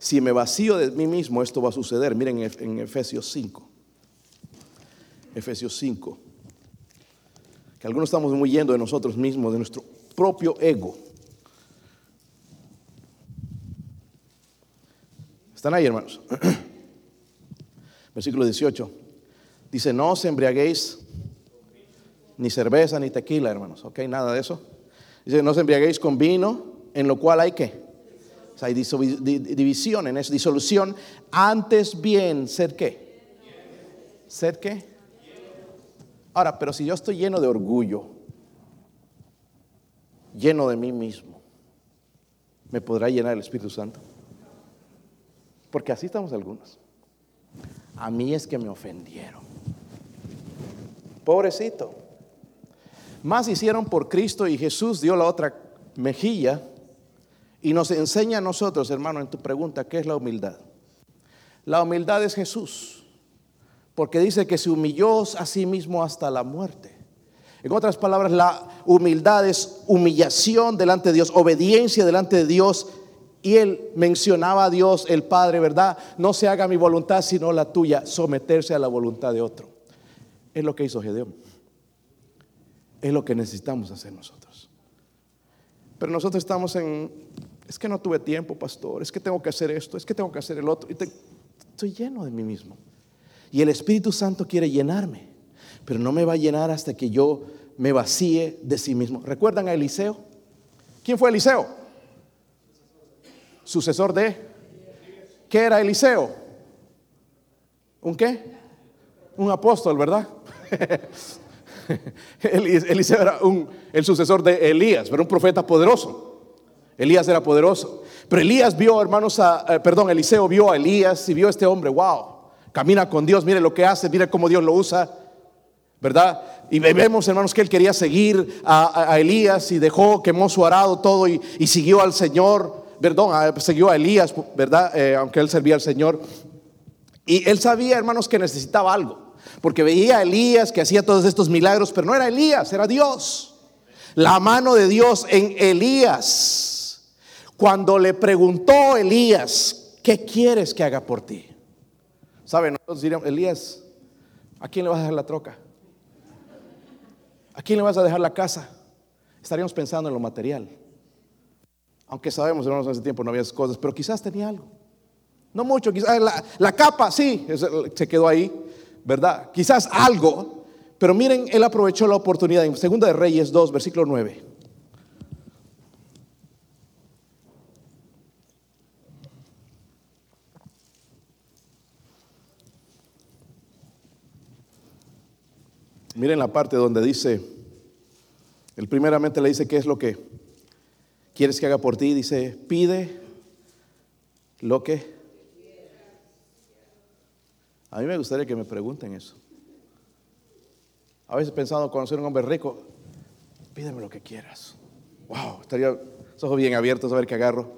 [SPEAKER 1] si me vacío de mí mismo, esto va a suceder. Miren en Efesios 5. Efesios 5. Que algunos estamos huyendo de nosotros mismos, de nuestro propio ego. ¿Están ahí, hermanos? <clears throat> Versículo 18. Dice, no os embriaguéis ni cerveza ni tequila, hermanos. ¿Ok? Nada de eso. Dice, no os embriaguéis con vino, en lo cual hay que. Hay división en eso, disolución. Antes bien, ¿ser qué? ¿Ser qué? Ahora, pero si yo estoy lleno de orgullo, lleno de mí mismo, ¿me podrá llenar el Espíritu Santo? Porque así estamos algunos. A mí es que me ofendieron. Pobrecito. Más hicieron por Cristo y Jesús dio la otra mejilla y nos enseña a nosotros, hermano, en tu pregunta, ¿qué es la humildad? La humildad es Jesús, porque dice que se humilló a sí mismo hasta la muerte. En otras palabras, la humildad es humillación delante de Dios, obediencia delante de Dios. Y él mencionaba a Dios, el Padre, ¿verdad? No se haga mi voluntad sino la tuya, someterse a la voluntad de otro. Es lo que hizo Gedeón. Es lo que necesitamos hacer nosotros. Pero nosotros estamos en, es que no tuve tiempo, pastor, es que tengo que hacer esto, es que tengo que hacer el otro. Y estoy lleno de mí mismo. Y el Espíritu Santo quiere llenarme, pero no me va a llenar hasta que yo me vacíe de sí mismo. ¿Recuerdan a Eliseo? ¿Quién fue Eliseo? Sucesor de... ¿Qué era Eliseo? ¿Un qué? Un apóstol, ¿verdad? <laughs> Eliseo era el sucesor de Elías, pero un profeta poderoso. Elías era poderoso. Pero Elías vio, hermanos, eh, perdón, Eliseo vio a Elías y vio a este hombre, wow, camina con Dios, mire lo que hace, mire cómo Dios lo usa, ¿verdad? Y vemos, hermanos, que él quería seguir a, Elías y dejó, quemó su arado todo y, siguió al Señor, perdón, siguió a Elías, ¿verdad? Eh, aunque él servía al Señor. Y él sabía, hermanos, que necesitaba algo. Porque veía a Elías que hacía todos estos milagros, pero no era Elías, era Dios. La mano de Dios en Elías. Cuando le preguntó Elías, ¿qué quieres que haga por ti? ¿Saben? Nosotros diríamos, Elías, ¿a quién le vas a dejar la troca? ¿A quién le vas a dejar la casa? Estaríamos pensando en lo material. Aunque sabemos, hermanos, en ese tiempo no había esas cosas, pero quizás tenía algo. No mucho, quizás la, la capa, sí, se quedó ahí. ¿verdad? Quizás algo, pero miren, él aprovechó la oportunidad en Segunda de Reyes 2, versículo 9. Miren la parte donde dice, él primeramente le dice qué es lo que quieres que haga por ti, dice, pide lo que a mí me gustaría que me pregunten eso. A veces pensando conocer a un hombre rico, pídeme lo que quieras. Wow, estaría los ojos bien abiertos a ver qué agarro.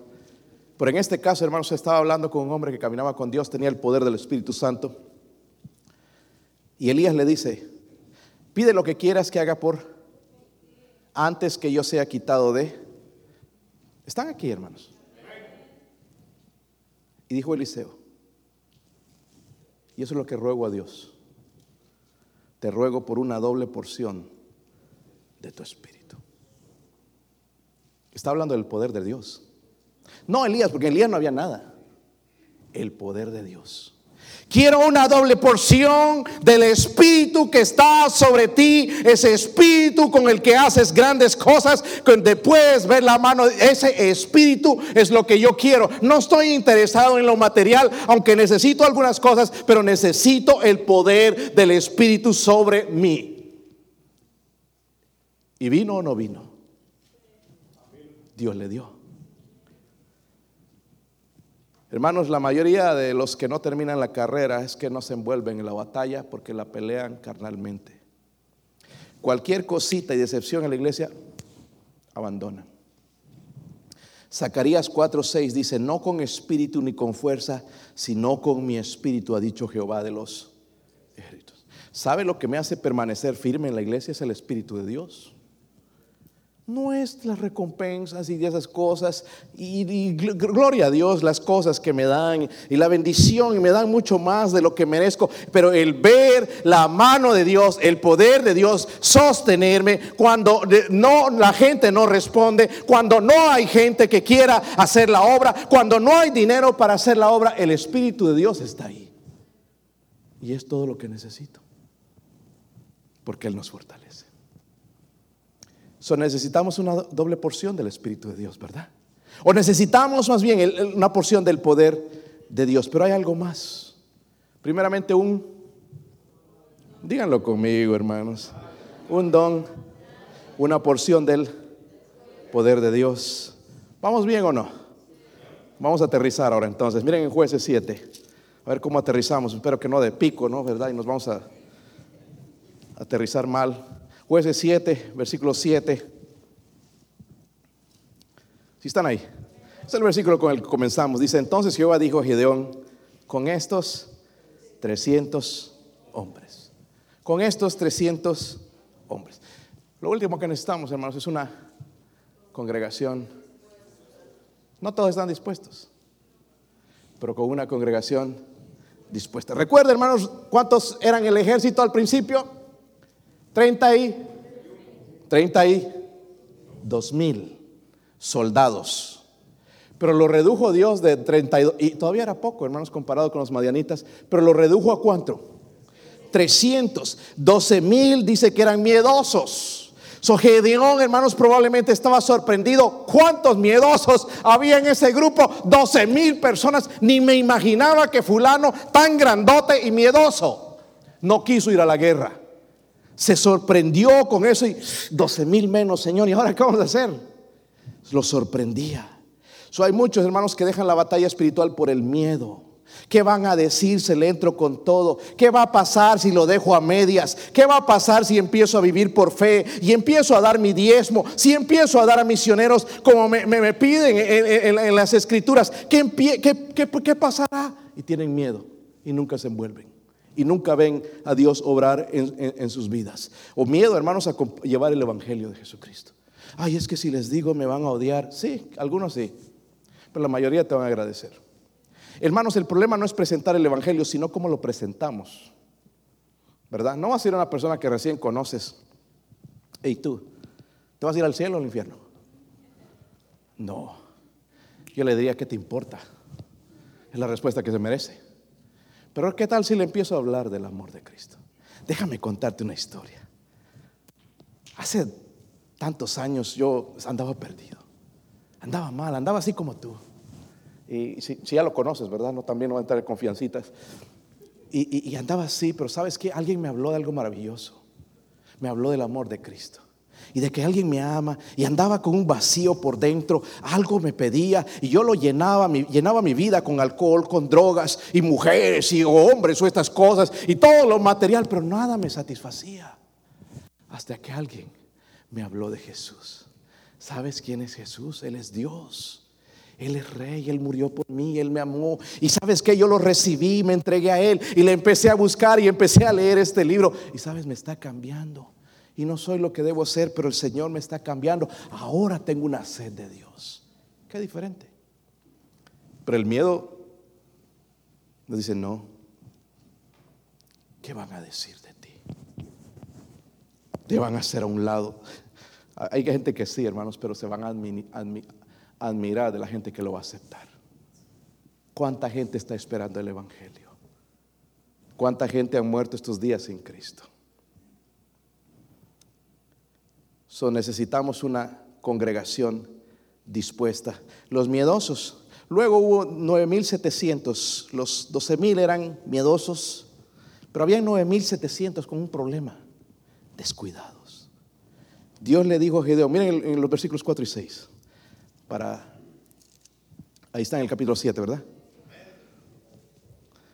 [SPEAKER 1] Pero en este caso, hermanos, estaba hablando con un hombre que caminaba con Dios, tenía el poder del Espíritu Santo. Y Elías le dice, pide lo que quieras que haga por antes que yo sea quitado de... Están aquí, hermanos. Y dijo Eliseo, y eso es lo que ruego a Dios. Te ruego por una doble porción de tu espíritu. Está hablando del poder de Dios. No Elías, porque en Elías no había nada. El poder de Dios. Quiero una doble porción del espíritu que está sobre ti, ese espíritu con el que haces grandes cosas, donde puedes ver la mano. Ese espíritu es lo que yo quiero. No estoy interesado en lo material, aunque necesito algunas cosas, pero necesito el poder del espíritu sobre mí. ¿Y vino o no vino? Dios le dio. Hermanos, la mayoría de los que no terminan la carrera es que no se envuelven en la batalla porque la pelean carnalmente. Cualquier cosita y decepción en la iglesia, abandonan. Zacarías 4:6 dice, no con espíritu ni con fuerza, sino con mi espíritu, ha dicho Jehová de los ejércitos. ¿Sabe lo que me hace permanecer firme en la iglesia? Es el espíritu de Dios. No es las recompensas y esas cosas. Y, gloria a Dios las cosas que me dan y la bendición y me dan mucho más de lo que merezco. Pero el ver la mano de Dios, el poder de Dios sostenerme cuando no la gente no responde, cuando no hay gente que quiera hacer la obra, cuando no hay dinero para hacer la obra, el Espíritu de Dios está ahí. Y es todo lo que necesito. Porque Él nos fortalece. So necesitamos una doble porción del Espíritu de Dios, ¿verdad? O necesitamos más bien una porción del poder de Dios. Pero hay algo más. Primeramente un, díganlo conmigo hermanos, un don, una porción del poder de Dios. ¿Vamos bien o no? Vamos a aterrizar ahora entonces. Miren en jueces 7. A ver cómo aterrizamos. Espero que no de pico, ¿no? ¿Verdad? Y nos vamos a aterrizar mal. Jueces 7, versículo 7. Si están ahí. Es el versículo con el que comenzamos. Dice, entonces Jehová dijo a Gedeón, con estos 300 hombres. Con estos 300 hombres. Lo último que necesitamos, hermanos, es una congregación. No todos están dispuestos, pero con una congregación dispuesta. Recuerda, hermanos, cuántos eran el ejército al principio? 30 y 30 y dos mil soldados. Pero lo redujo Dios de 32, y todavía era poco, hermanos, comparado con los madianitas, pero lo redujo a cuánto? 300. 12 mil dice que eran miedosos. So hermanos, probablemente estaba sorprendido. ¿Cuántos miedosos había en ese grupo? 12 mil personas. Ni me imaginaba que fulano tan grandote y miedoso no quiso ir a la guerra. Se sorprendió con eso y 12 mil menos, Señor. ¿Y ahora qué vamos a hacer? Lo sorprendía. So hay muchos hermanos que dejan la batalla espiritual por el miedo. ¿Qué van a decir si le entro con todo? ¿Qué va a pasar si lo dejo a medias? ¿Qué va a pasar si empiezo a vivir por fe y empiezo a dar mi diezmo? Si empiezo a dar a misioneros como me, piden en, las escrituras, ¿qué, qué, pasará? Y tienen miedo y nunca se envuelven. Y nunca ven a Dios obrar en sus vidas. O miedo, hermanos, a llevar el Evangelio de Jesucristo. Ay, es que si les digo me van a odiar. Sí, algunos sí. Pero la mayoría te van a agradecer. Hermanos, el problema no es presentar el Evangelio, sino cómo lo presentamos. ¿Verdad? No vas a ir a una persona que recién conoces. ¿Y tú, ¿te vas a ir al cielo o al infierno? No. Yo le diría, ¿qué te importa? Es la respuesta que se merece. Pero ¿qué tal si le empiezo a hablar del amor de Cristo? Déjame contarte una historia. Hace tantos años yo andaba perdido. Andaba mal, andaba así como tú. Y si, ya lo conoces, ¿verdad? No, también no va a entrar en confiancitas. Y, andaba así, pero ¿sabes qué? Alguien me habló de algo maravilloso. Me habló del amor de Cristo y de que alguien me ama y andaba con un vacío por dentro, algo me pedía y yo lo llenaba, llenaba mi vida con alcohol, con drogas y mujeres y hombres o estas cosas y todo lo material, pero nada me satisfacía. Hasta que alguien me habló de Jesús. ¿Sabes quién es Jesús? Él es Dios. Él es rey, Él murió por mí, Él me amó. Y sabes que yo lo recibí, me entregué a Él y le empecé a buscar y empecé a leer este libro. Y sabes, me está cambiando. Y no soy lo que debo ser, pero el Señor me está cambiando. Ahora tengo una sed de Dios. Qué diferente. Pero el miedo nos dice, no. ¿Qué van a decir de ti? Te van a hacer a un lado. Hay gente que sí, hermanos, pero se van a admirar de la gente que lo va a aceptar. ¿Cuánta gente está esperando el Evangelio? ¿Cuánta gente ha muerto estos días sin Cristo? So necesitamos una congregación dispuesta. Los miedosos. Luego hubo 9.700. Los 12.000 eran miedosos. Pero había 9.700 con un problema. Descuidados. Dios le dijo a Gedeón, miren en los versículos 4 y 6 para... Ahí está en el capítulo 7, ¿verdad?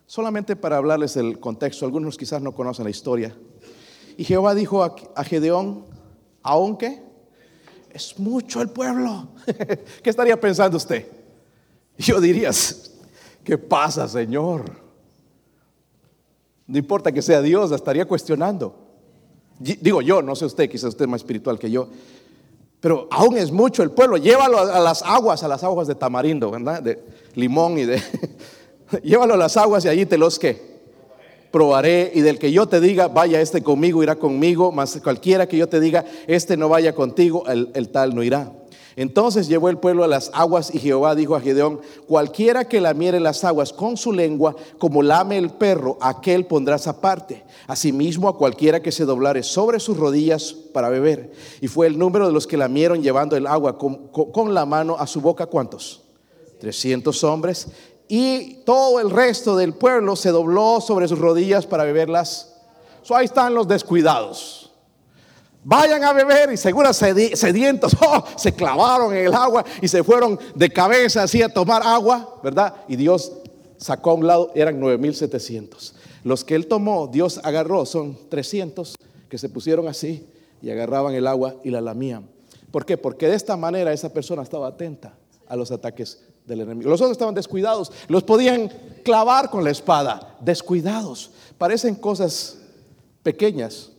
[SPEAKER 1] Solamente para hablarles del contexto, algunos quizás no conocen la historia. Y Jehová dijo a, Gedeón, aunque es mucho el pueblo, <laughs> ¿qué estaría pensando usted? Yo diría, ¿qué pasa, Señor? No importa que sea Dios, estaría cuestionando. Digo yo, no sé usted, quizás usted es más espiritual que yo. Pero aún es mucho el pueblo. Llévalo a las aguas, a las aguas de tamarindo, ¿verdad? De limón y de... <laughs> Llévalo a las aguas y allí te los que probaré. Y del que yo te diga, vaya este conmigo, irá conmigo. Mas cualquiera que yo te diga, este no vaya contigo, el, tal no irá. Entonces llevó el pueblo a las aguas y Jehová dijo a Gedeón, cualquiera que lamiere las aguas con su lengua, como lame el perro, aquel pondrás aparte. Asimismo a cualquiera que se doblare sobre sus rodillas para beber. Y fue el número de los que lamieron llevando el agua con, la mano a su boca, ¿cuántos? 300 hombres. Y todo el resto del pueblo se dobló sobre sus rodillas para beberlas. So, ahí están los descuidados Vayan a beber y seguro sedientos, <laughs> oh, se clavaron en el agua y se fueron de cabeza así a tomar agua, ¿verdad? Y Dios sacó a un lado, eran 9700. Los que él tomó, Dios agarró, son 300 que se pusieron así y agarraban el agua y la lamían. ¿Por qué? Porque de esta manera esa persona estaba atenta a los ataques enemigo. Los otros estaban descuidados, los podían clavar con la espada, descuidados. Parecen cosas pequeñas,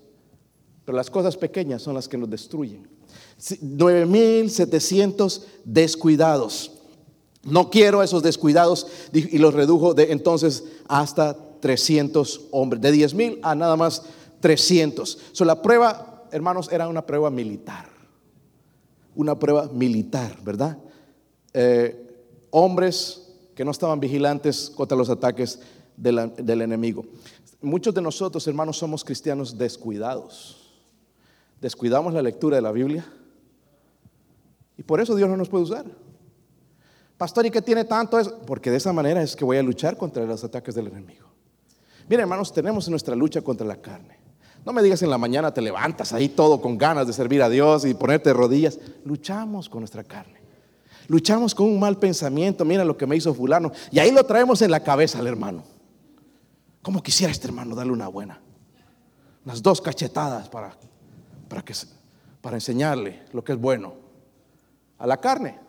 [SPEAKER 1] pero las cosas pequeñas son las que nos destruyen. 9.700 descuidados. No quiero esos descuidados y los redujo de entonces hasta 300 hombres. De 10.000 a nada más 300. So, la prueba, hermanos, era una prueba militar. Una prueba militar, ¿verdad? Eh, hombres que no estaban vigilantes contra los ataques del enemigo. Muchos de nosotros, hermanos, somos cristianos descuidados descuidamos la lectura de la Biblia. Y por eso Dios no nos puede usar. Pastor, ¿y qué tiene tanto eso? Porque de esa manera es que voy a luchar contra los ataques del enemigo. Miren, hermanos, tenemos nuestra lucha contra la carne. No me digas en la mañana te levantas ahí todo con ganas de servir a Dios y ponerte rodillas. Luchamos con nuestra carne. Luchamos con un mal pensamiento. Mira lo que me hizo fulano. Y ahí lo traemos en la cabeza al hermano. ¿Cómo quisiera este hermano darle una buena? Unas dos cachetadas para para, que, para enseñarle lo que es bueno a la carne.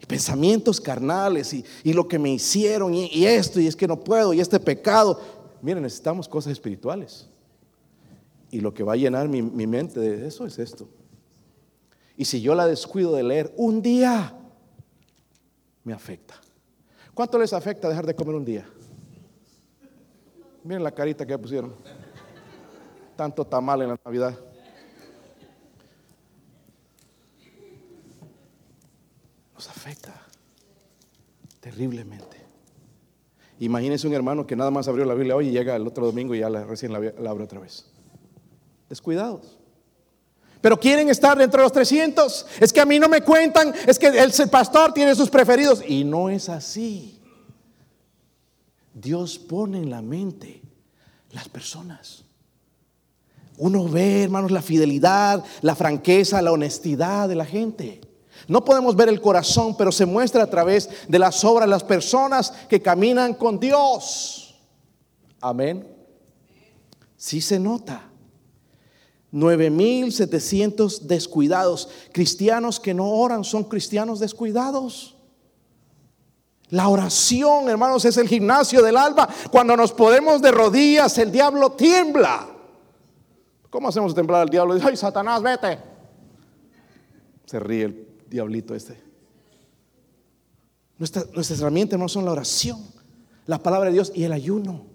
[SPEAKER 1] Y pensamientos carnales y, lo que me hicieron y, esto y es que no puedo y este pecado. Miren, necesitamos cosas espirituales. Y lo que va a llenar mi, mi mente de eso es esto. Y si yo la descuido de leer un día, me afecta. ¿Cuánto les afecta dejar de comer un día? Miren la carita que pusieron. Tanto tamal en la Navidad. afecta terriblemente. Imagínense un hermano que nada más abrió la Biblia hoy y llega el otro domingo y ya la, recién la, abre otra vez. Descuidados. Pero quieren estar dentro de los 300. Es que a mí no me cuentan. Es que el pastor tiene sus preferidos. Y no es así. Dios pone en la mente las personas. Uno ve, hermanos, la fidelidad, la franqueza, la honestidad de la gente. No podemos ver el corazón, pero se muestra a través de las obras, las personas que caminan con Dios. Amén. Sí se nota. 9700 descuidados. Cristianos que no oran son cristianos descuidados. La oración, hermanos, es el gimnasio del alma. Cuando nos podemos de rodillas, el diablo tiembla. ¿Cómo hacemos temblar al diablo? Dice, ay, Satanás, vete. Se ríe el diablito este. Nuestra, nuestras herramientas, hermanos, son la oración, la palabra de Dios y el ayuno.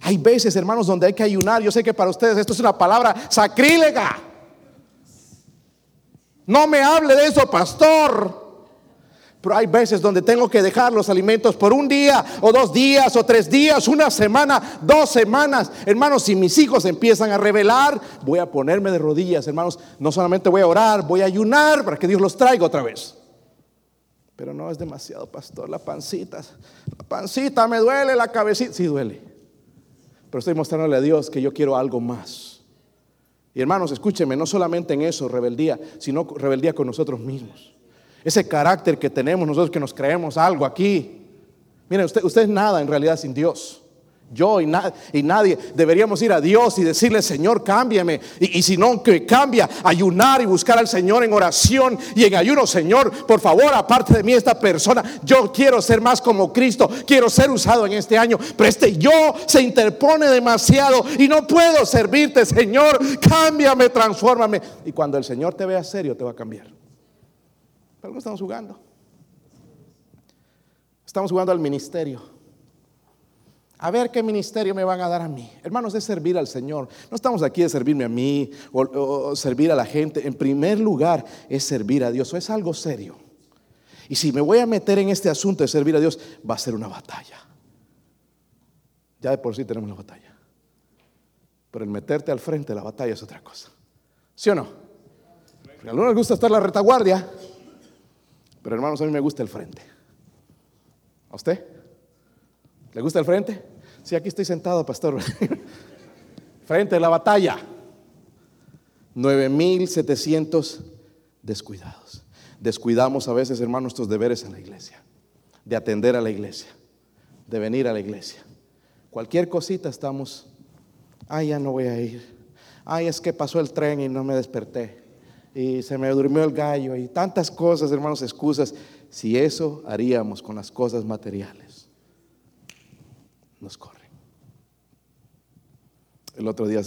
[SPEAKER 1] Hay veces, hermanos, donde hay que ayunar. Yo sé que para ustedes esto es una palabra sacrílega. No me hable de eso, pastor. Pero hay veces donde tengo que dejar los alimentos por un día o dos días o tres días, una semana, dos semanas. Hermanos, si mis hijos empiezan a revelar, voy a ponerme de rodillas, hermanos. No solamente voy a orar, voy a ayunar para que Dios los traiga otra vez. Pero no es demasiado, pastor, la pancita. La pancita me duele, la cabecita. Sí duele. Pero estoy mostrándole a Dios que yo quiero algo más. Y hermanos, escúchenme, no solamente en eso, rebeldía, sino rebeldía con nosotros mismos. Ese carácter que tenemos nosotros que nos creemos algo aquí. Miren, usted, usted es nada en realidad sin Dios. Yo y, y, nadie deberíamos ir a Dios y decirle, Señor, cámbiame. Y, y, si no, que cambia, ayunar y buscar al Señor en oración y en ayuno, Señor, por favor, aparte de mí esta persona, yo quiero ser más como Cristo, quiero ser usado en este año, pero este yo se interpone demasiado y no puedo servirte, Señor, cámbiame, transfórmame. Y cuando el Señor te vea serio, te va a cambiar. Pero no estamos jugando. Estamos jugando al ministerio. A ver qué ministerio me van a dar a mí. Hermanos, es servir al Señor. No estamos aquí de servirme a mí o, o servir a la gente. En primer lugar es servir a Dios. es algo serio. Y si me voy a meter en este asunto de servir a Dios, va a ser una batalla. Ya de por sí tenemos la batalla. Pero el meterte al frente de la batalla es otra cosa. ¿Sí o no? a algunos les gusta estar en la retaguardia, pero hermanos, a mí me gusta el frente. ¿A usted? ¿Le gusta el frente? Sí, aquí estoy sentado, pastor. <laughs> frente de la batalla. 9700 descuidados. Descuidamos a veces, hermanos, nuestros deberes en la iglesia, de atender a la iglesia, de venir a la iglesia. Cualquier cosita estamos, ay, ya no voy a ir. Ay, es que pasó el tren y no me desperté. Y se me durmió el gallo y tantas cosas, hermanos, excusas. Si eso haríamos con las cosas materiales, nos corren. El otro día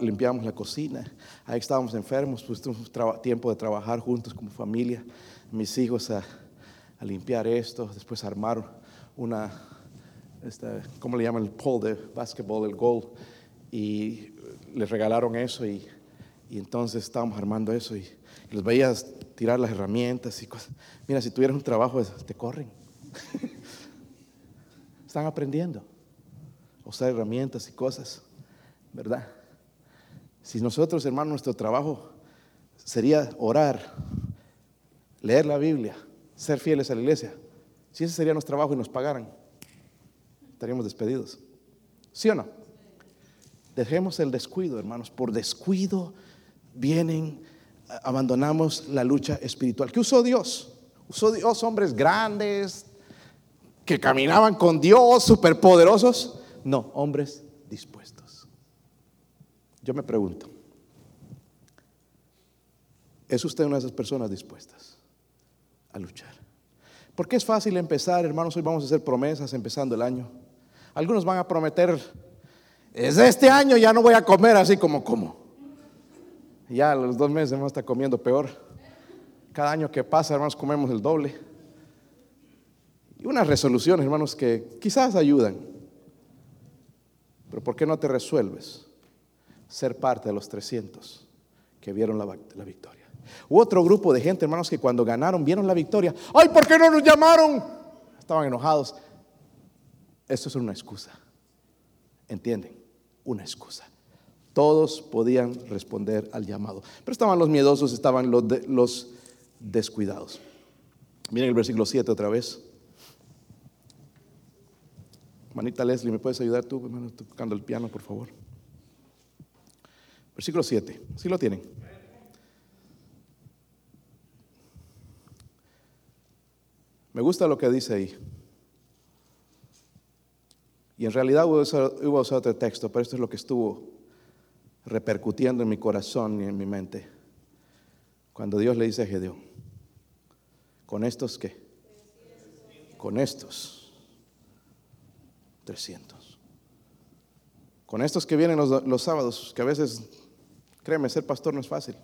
[SPEAKER 1] limpiamos la cocina, ahí estábamos enfermos, pues tuvimos tiempo de trabajar juntos como familia, mis hijos a, limpiar esto, después armaron una, esta, ¿cómo le llaman? El pole de básquetbol, el goal, y les regalaron eso y, y entonces estábamos armando eso y, los veías tirar las herramientas y. Mira, si tuvieras un trabajo, te corren. <laughs> Están aprendiendo usar herramientas y cosas, ¿verdad? Si nosotros, hermanos, nuestro trabajo sería orar, leer la Biblia, ser fieles a la iglesia, si ese sería nuestro trabajo y nos pagaran, estaríamos despedidos. ¿Sí o no? Dejemos el descuido, hermanos. Por descuido vienen, abandonamos la lucha espiritual. ¿Qué usó Dios? Usó Dios hombres grandes que caminaban con Dios, superpoderosos. No, hombres dispuestos. Yo me pregunto, ¿es usted una de esas personas dispuestas a luchar? Porque es fácil empezar, hermanos, hoy vamos a hacer promesas empezando el año. Algunos van a prometer, desde este año ya no voy a comer así como como. Ya a los dos meses vamos a estar comiendo peor. Cada año que pasa, hermanos, comemos el doble. Y unas resoluciones, hermanos, que quizás ayudan. Pero ¿por qué no te resuelves ser parte de los 300 que vieron la, la victoria? Hubo otro grupo de gente, hermanos, que cuando ganaron, vieron la victoria. ¡Ay, ¿por qué no nos llamaron? Estaban enojados. Eso es una excusa. ¿Entienden? Una excusa. Todos podían responder al llamado. Pero estaban los miedosos, estaban los, los descuidados. Miren el versículo 7 otra vez. Manita Leslie, ¿me puedes ayudar tú, hermano, tocando el piano, por favor? Versículo 7. ¿Sí lo tienen? Me gusta lo que dice ahí. Y en realidad hubo a usar otro texto, pero esto es lo que estuvo repercutiendo en mi corazón y en mi mente. Cuando Dios le dice a Gedeón, ¿con estos qué? Con estos 300. Con estos que vienen los, los sábados, que a veces, créeme, ser pastor no es fácil.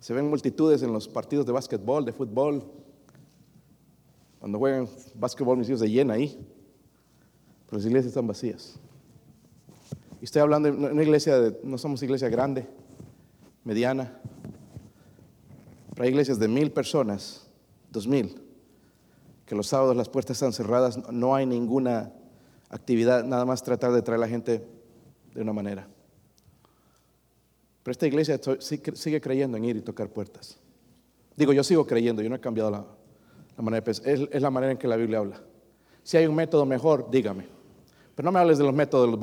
[SPEAKER 1] Se ven multitudes en los partidos de básquetbol, de fútbol. Cuando juegan básquetbol, mis hijos se llenan ahí. Pero las iglesias están vacías. Y estoy hablando de una iglesia, de, no somos iglesia grande, mediana. Pero hay iglesias de mil personas, dos mil, que los sábados las puertas están cerradas, no hay ninguna actividad, nada más tratar de traer a la gente de una manera. Pero esta iglesia sigue creyendo en ir y tocar puertas. Digo, yo sigo creyendo, yo no he cambiado la, manera de pensar. es la manera en que la Biblia habla. Si hay un método mejor, dígame. Pero no me hables de los métodos de los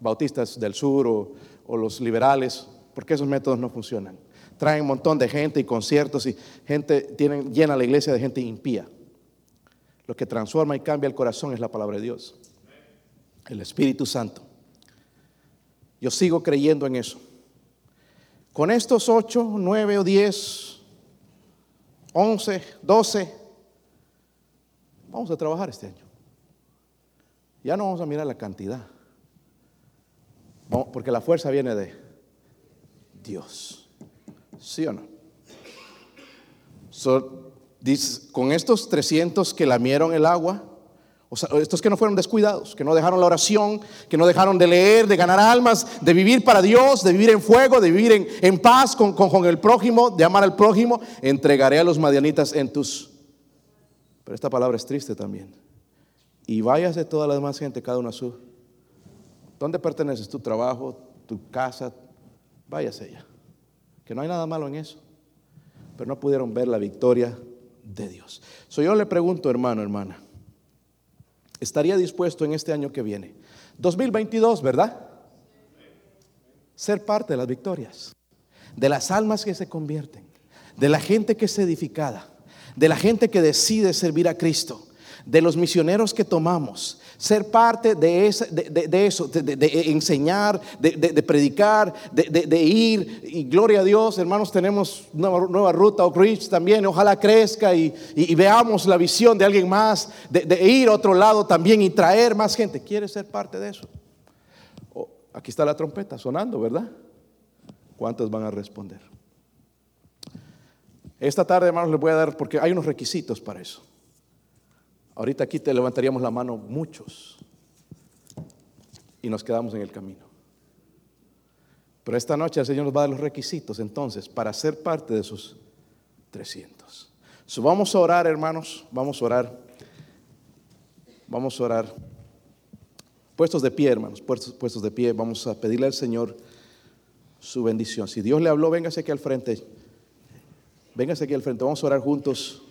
[SPEAKER 1] bautistas, del sur o, los liberales, porque esos métodos no funcionan. Traen un montón de gente y conciertos y gente tienen, llena la iglesia de gente impía. Lo que transforma y cambia el corazón es la palabra de Dios, el Espíritu Santo. Yo sigo creyendo en eso. Con estos ocho, nueve o diez, once, doce, vamos a trabajar este año. Ya no vamos a mirar la cantidad, porque la fuerza viene de Dios. ¿Sí o no? con estos 300 que lamieron el agua, O sea, estos que no fueron descuidados, que no dejaron la oración, que no dejaron de leer, de ganar almas, de vivir para Dios, de vivir en fuego, de vivir en, paz con, el prójimo, de amar al prójimo, entregaré a los madianitas en tus... Pero esta palabra es triste también. Y váyase toda la demás gente, cada uno a su... ¿Dónde perteneces? ¿Tu trabajo? ¿Tu casa? Váyase ya. Que no hay nada malo en eso. Pero no pudieron ver la victoria de Dios. So yo le pregunto, hermano, hermana estaría dispuesto en este año que viene. 2022, ¿verdad? Ser parte de las victorias, de las almas que se convierten, de la gente que es edificada, de la gente que decide servir a Cristo, de los misioneros que tomamos, ser parte de, de, eso, de, enseñar, de, predicar, de, ir. Y gloria a Dios, hermanos, tenemos una nueva ruta, Oak Ridge también, ojalá crezca y, veamos la visión de alguien más, de, ir a otro lado también y traer más gente. ¿Quiere ser parte de eso? Oh, aquí está la trompeta sonando, ¿verdad? ¿Cuántos van a responder? Esta tarde, hermanos, les voy a dar, porque hay unos requisitos para eso. Ahorita aquí te levantaríamos la mano muchos y nos quedamos en el camino. Pero esta noche el Señor nos va a dar los requisitos entonces para ser parte de esos 300. vamos a orar, hermanos, vamos a orar. Vamos a orar. Puestos de pie, hermanos, puestos, puestos de pie, vamos a pedirle al Señor su bendición. Si Dios le habló, véngase aquí al frente. Véngase aquí al frente, vamos a orar juntos.